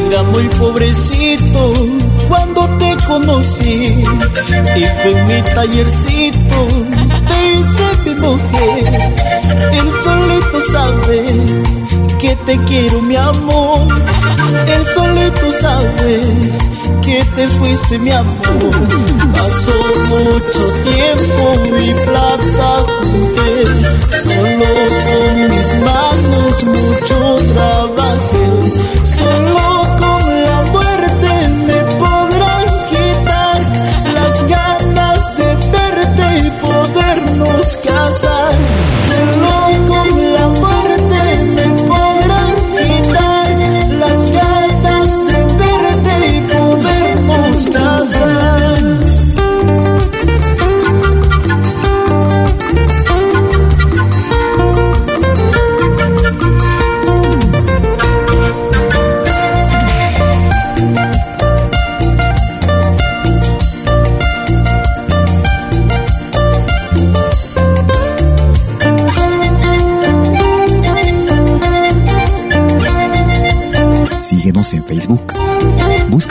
Era muy pobrecito cuando te conocí y fue en mi tallercito te hice mi mujer. El solito sabe que te quiero mi amor. El solito sabe que te fuiste mi amor. Pasó mucho tiempo mi plata junté, solo con mis manos mucho trabajé, solo con la muerte me podrán quitar las ganas de verte y podernos casar.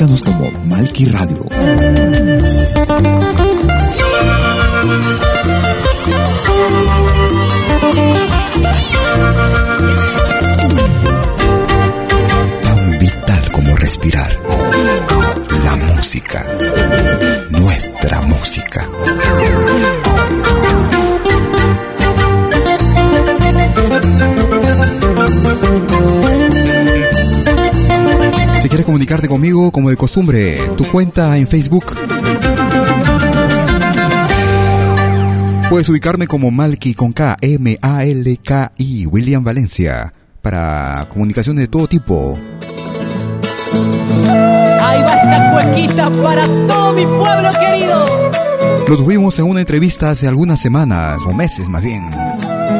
Búscanos como Malki Radio. Comunicarte conmigo, como de costumbre, tu cuenta en Facebook. Puedes ubicarme como Malky con K, M-A-L-K-I, William Valencia, para comunicaciones de todo tipo. Ahí va esta cuequita para todo mi pueblo querido. Lo tuvimos en una entrevista hace algunas semanas, o meses más bien.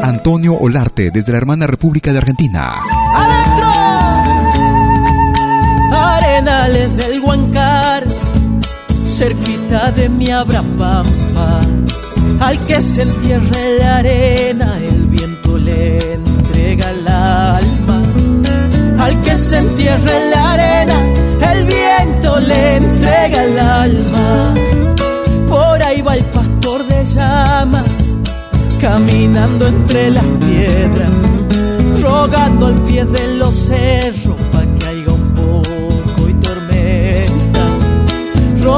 Antonio Olarte, desde la hermana República de Argentina. ¡Adentro! Arenales del Huancar, cerquita de mi Abrapampa. Al que se entierre la arena, el viento le entrega el alma. Al que se entierre la arena, el viento le entrega el alma. Por ahí va el pastor de llamas, caminando entre las piedras, rogando al pie de los cerros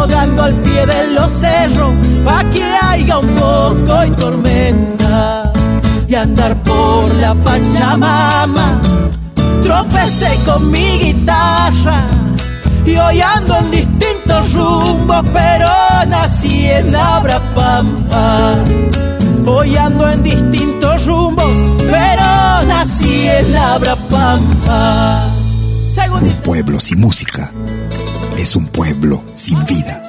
Rogando al pie de los cerros pa' que haya un poco y tormenta. Y andar por la Pachamama, tropecé con mi guitarra y hoy ando en distintos rumbos, pero nací en Abrapampa. Hoy ando en distintos rumbos, pero nací en Abrapampa. Un pueblo sin música es un pueblo sin vida.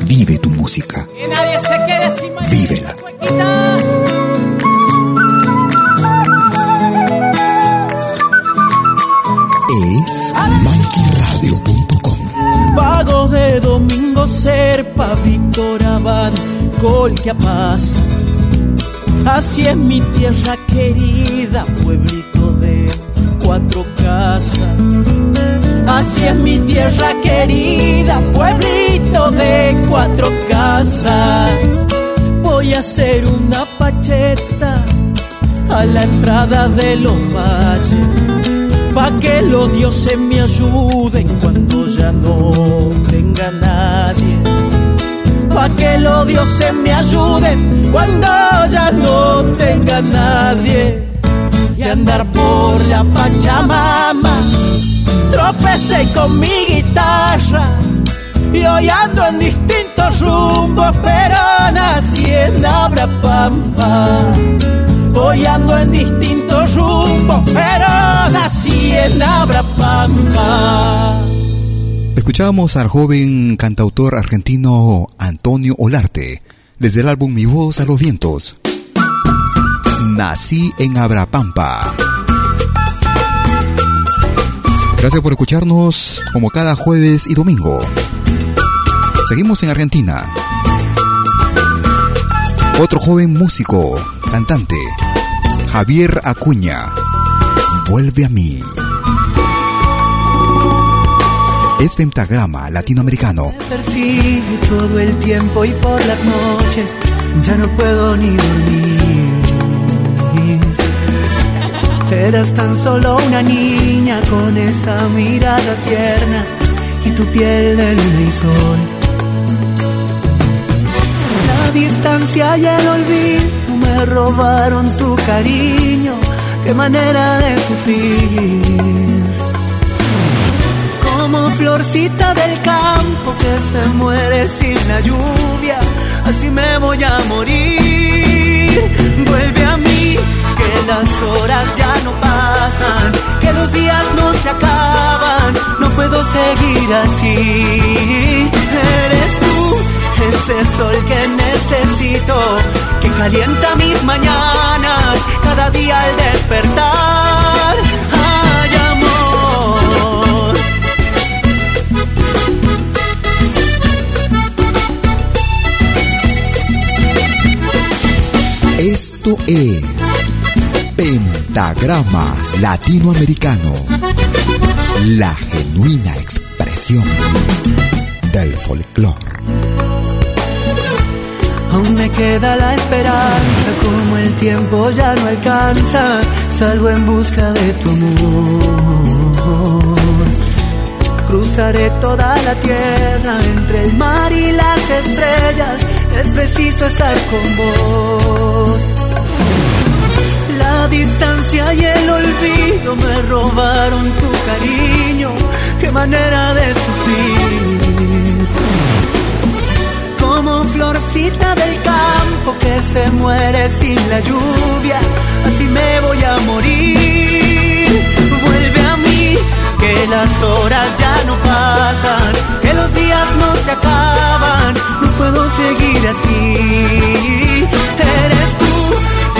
Vive tu música, Que nadie se quede sin bailar vívela. Es malquiradio.com. Pago de Domingo Serpa, Víctor Abad, Colquia Paz. Así es mi tierra querida, pueblito de cuatro casas. Así es mi tierra querida, pueblito de cuatro casas. Voy a hacer una pacheta a la entrada de los valles pa' que los dioses me ayuden cuando ya no tenga nadie. Pa' que los dioses me ayuden cuando ya no tenga nadie. Y andar por la Pachamama, tropecé con mi guitarra. Y hoy ando en distintos rumbos, pero nací en Abrapampa. Hoy ando en distintos rumbos, pero nací en Abrapampa. Escuchábamos al joven cantautor argentino Antonio Olarte desde el álbum Mi voz a los vientos. Nací en Abrapampa. Gracias por escucharnos como cada jueves y domingo. Seguimos en Argentina. Otro joven músico, cantante, Javier Acuña. Vuelve a mí. Es pentagrama latinoamericano. todo el tiempo y por las noches ya no puedo ni dormir. Eras tan solo una niña con esa mirada tierna y tu piel de luna y sol. La distancia y el olvido me robaron tu cariño, qué manera de sufrir. Como florcita del campo que se muere sin la lluvia, así me voy a morir. Vuelve a mí, que las horas ya no pasan, que los días no se acaban, no puedo seguir así. Eres tú, ese sol que necesito, que calienta mis mañanas, cada día al despertar. Ay, amor. Esto es Pentagrama Latinoamericano, la genuina expresión del folclore. Aún me queda la esperanza, como el tiempo ya no alcanza, salgo en busca de tu amor. Cruzaré toda la tierra entre el mar y las estrellas, es preciso estar con vos. Distancia y el olvido me robaron tu cariño, qué manera de sufrir. Como florcita del campo que se muere sin la lluvia, así me voy a morir. Vuelve a mí, que las horas ya no pasan, que los días no se acaban, no puedo seguir así. Eres tú,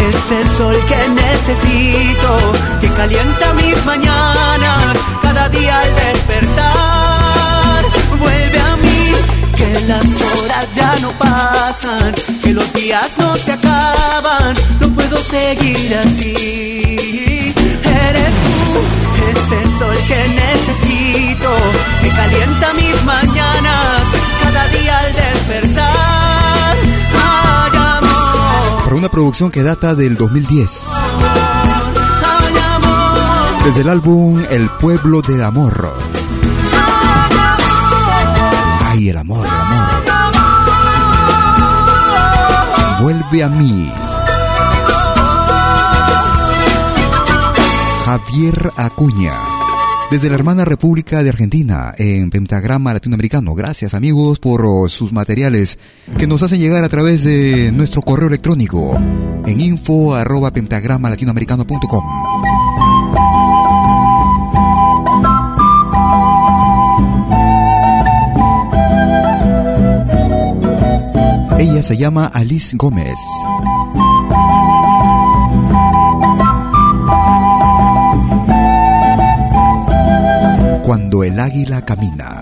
ese sol que necesito, que calienta mis mañanas, cada día al despertar. Vuelve a mí, que las horas ya no pasan, que los días no se acaban, no puedo seguir así. Eres tú, ese sol que necesito, que calienta mis mañanas, cada día al despertar. Una producción que data del 2010. ay, amor. Desde el álbum El Pueblo del Amor. Ay, el amor, el amor. Vuelve a mí. Javier Acuña. Desde la hermana República de Argentina, en Pentagrama Latinoamericano. Gracias amigos por oh, sus materiales que nos hacen llegar a través de nuestro correo electrónico en info arroba pentagrama latinoamericano.com. Ella se llama Alice Gómez. Cuando el águila camina.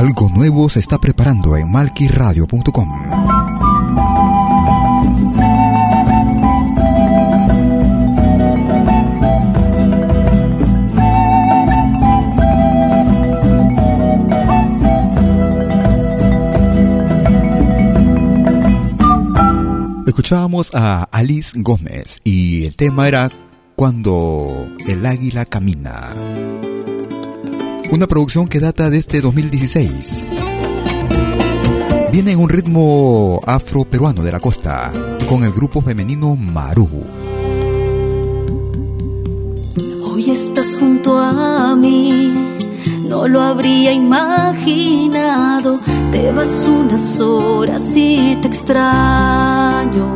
Algo nuevo se está preparando en malquiradio.com. Escuchábamos a Alice Gómez y el tema era Cuando el águila camina. Una producción que data de este 2016. Viene en un ritmo afro-peruano de la costa, con el grupo femenino Maru. Hoy estás junto a mí, no lo habría imaginado. Te vas unas horas y te extraño.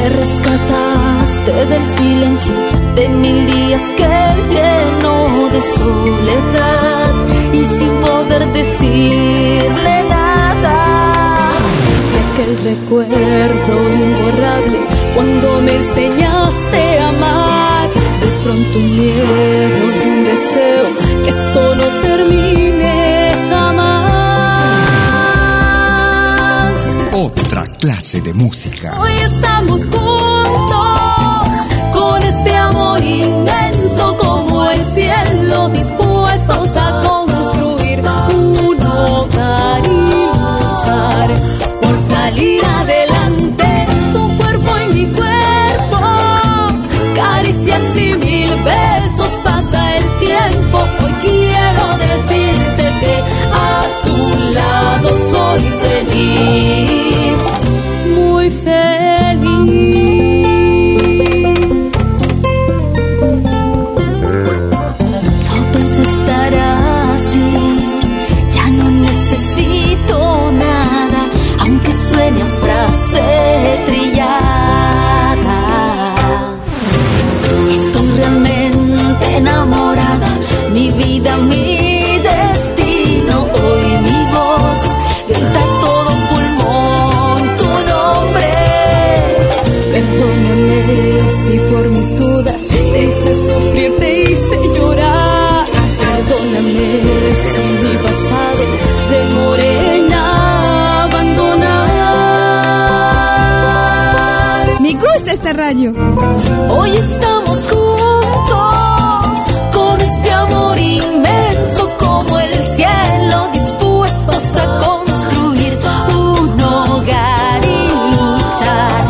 Me rescataste del silencio de mil días que lleno de soledad y sin poder decirle nada. De aquel recuerdo imborrable cuando me enseñaste a amar. De pronto un miedo y un deseo de música. Hoy estamos juntos Hoy estamos juntos con este amor inmenso como el cielo dispuestos a construir un hogar y luchar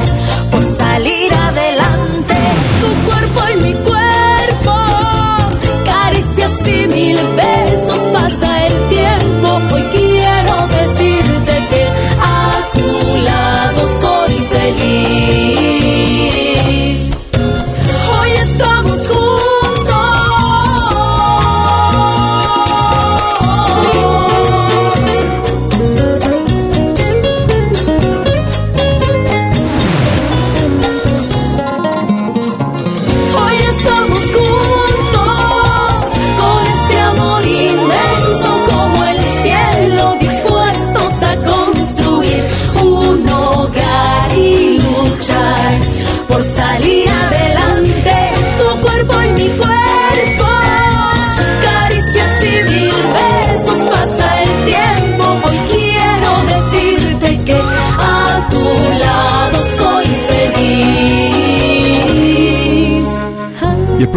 por salir adelante. Tu cuerpo y mi cuerpo, caricias y mil besos,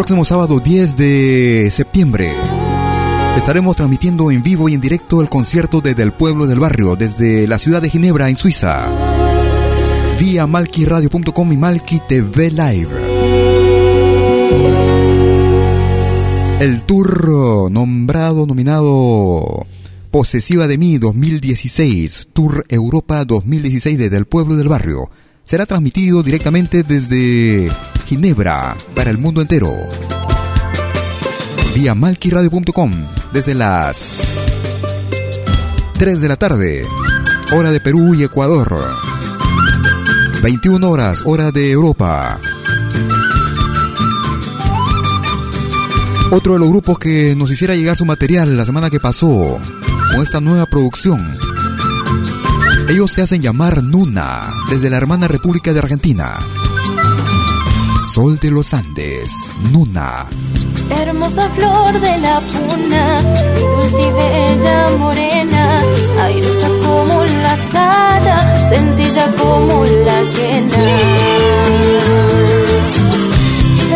próximo sábado 10 de septiembre estaremos transmitiendo en vivo y en directo el concierto desde el pueblo del barrio, desde la ciudad de Ginebra, en Suiza. Vía malquiradio.com y Malqui TV Live. El tour nombrado, nominado Posesiva de mí 2016, Tour Europa 2016 desde el pueblo del barrio, será transmitido directamente desde Ginebra para el mundo entero. Vía malquiradio.com desde las 3 de la tarde, hora de Perú y Ecuador. 21 horas, hora de Europa. Otro de los grupos que nos hiciera llegar su material la semana que pasó con esta nueva producción. Ellos se hacen llamar Nuna desde la hermana República de Argentina. Sol de los Andes, Nuna. Hermosa flor de la puna, dulce y bella morena, airosa como la sala, sencilla como la quena.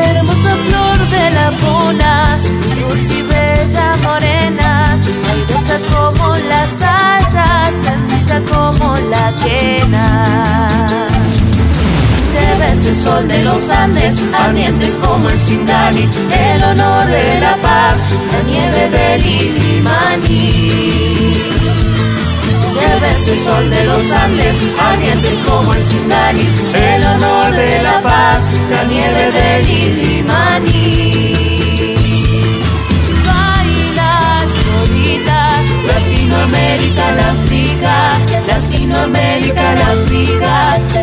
Hermosa flor de la puna, dulce y bella morena, airosa como la sala, sencilla como la quena ves el sol de los Andes, ardientes como el Sindani, el honor de la paz, la nieve del Illimani. ves el sol de los Andes, ardientes como el Sindani, el honor de la paz, la nieve del Illimani. Latinoamérica, la África, Latinoamérica, la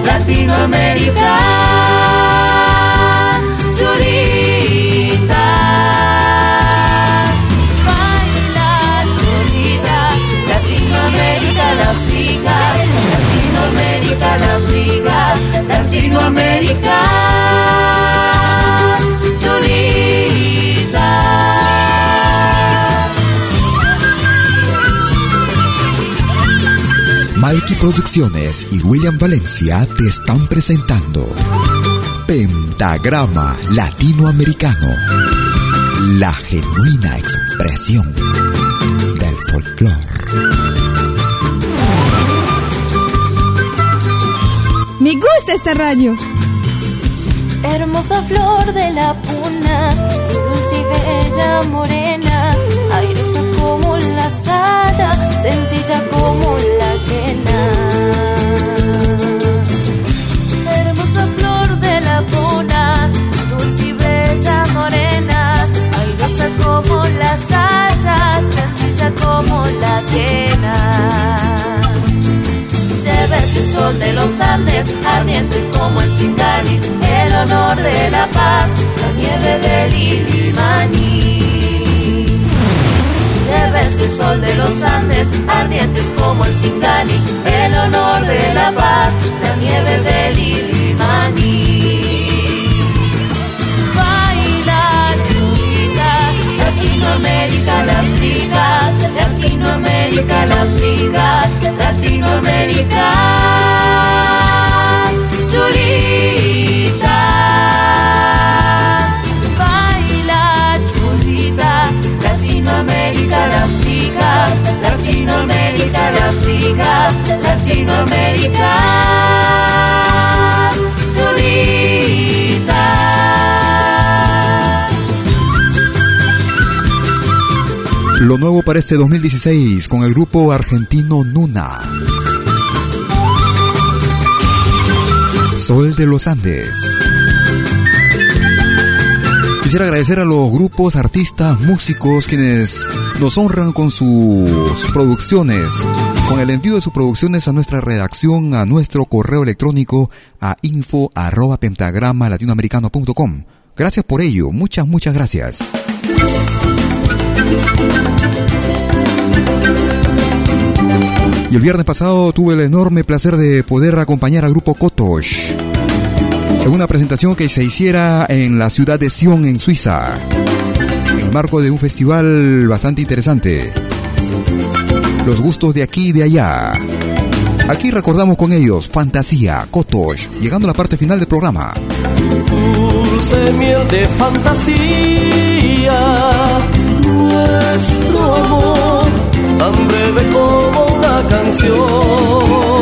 Latinoamérica. Malky Producciones y William Valencia te están presentando Pentagrama Latinoamericano, la genuina expresión del folclore. Me gusta esta radio. Hermosa flor de la puna, dulce y bella morena, sencilla como la quena. Hermosa flor de la puna, dulce y bella morena, airosa como la sada, sencilla como la quena el sol de los Andes, ardientes como el Singani, el honor de la paz, la nieve del Debes el sol de los Andes, ardientes como el Singani, el honor de la paz, la nieve del Illimani. Latinoamérica, la África, Latinoamérica, la África, Latinoamérica. Latinoamérica, la África, Latinoamérica. Lo nuevo para este 2016 con el grupo argentino Nuna. Sol de los Andes. Quisiera agradecer a los grupos, artistas, músicos quienes nos honran con sus producciones, con el envío de sus producciones a nuestra redacción, a nuestro correo electrónico a info arroba pentagrama latinoamericano.com. Gracias por ello, muchas, muchas gracias. Y el viernes pasado tuve el enorme placer de poder acompañar al grupo Kotosh en una presentación que se hiciera en la ciudad de Sion, en Suiza, marco de un festival bastante interesante. Los gustos de aquí y de allá. Aquí recordamos con ellos Fantasía, Kotosh, llegando a la parte final del programa. dulce miel de fantasía. Nuestro amor, tan breve como una canción.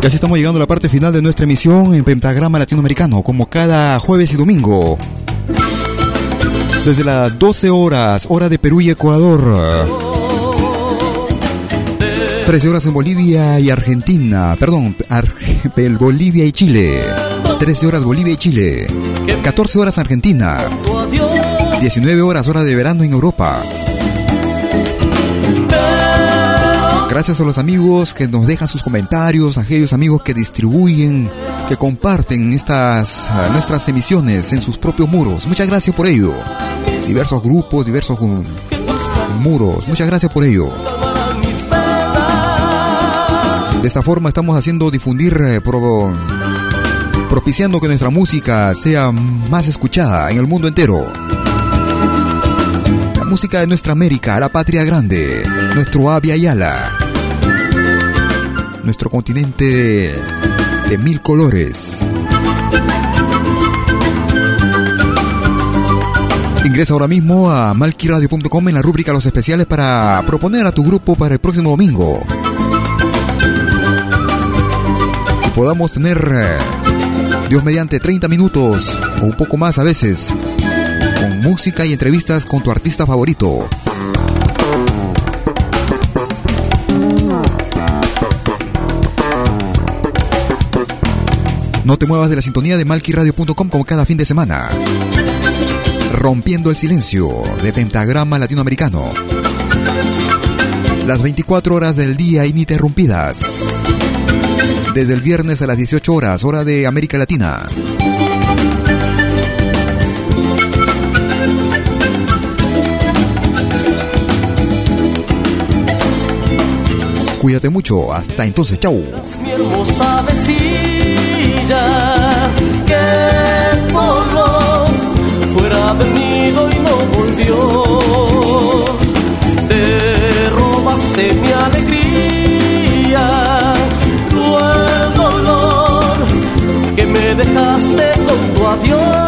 Y así estamos llegando a la parte final de nuestra emisión en Pentagrama Latinoamericano, como cada jueves y domingo. Desde las 12 horas, hora de Perú y Ecuador. 13 horas en Bolivia y Argentina. Perdón, (laughs) Bolivia y Chile. 13 horas Bolivia y Chile. 14 horas Argentina. 19 horas hora de verano en Europa. Gracias a los amigos que nos dejan sus comentarios, a aquellos amigos que distribuyen, que comparten estas ah, nuestras emisiones en sus propios muros. Muchas gracias por ello. Diversos grupos, diversos muros. Muchas gracias por ello. De esta forma estamos haciendo difundir, eh, pro- propiciando que nuestra música sea más escuchada en el mundo entero. La música de nuestra América, la patria grande, nuestro Avia Yala, nuestro continente de, mil colores. Ingresa ahora mismo a malquiradio.com en la rúbrica Los Especiales para proponer a tu grupo para el próximo domingo. Podamos tener, eh, Dios mediante, 30 minutos o un poco más a veces, con música y entrevistas con tu artista favorito. No te muevas de la sintonía de malquiradio.com como cada fin de semana. Rompiendo el silencio de Pentagrama Latinoamericano. Las 24 horas del día ininterrumpidas. Desde el viernes a las 18 horas, hora de América Latina. Cuídate mucho. Hasta entonces. Chau. Vecilla que voló fuera del nido y no volvió. Te robaste mi alegría, cruel dolor que me dejaste con tu adiós.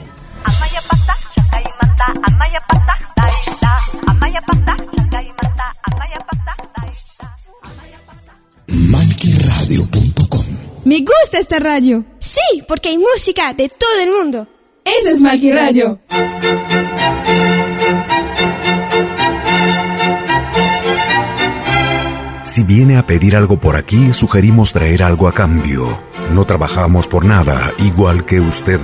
Esta radio. Sí, porque hay música de todo el mundo. Eso es Malqui Radio. Si viene a pedir algo por aquí, sugerimos traer algo a cambio. No trabajamos por nada, igual que usted.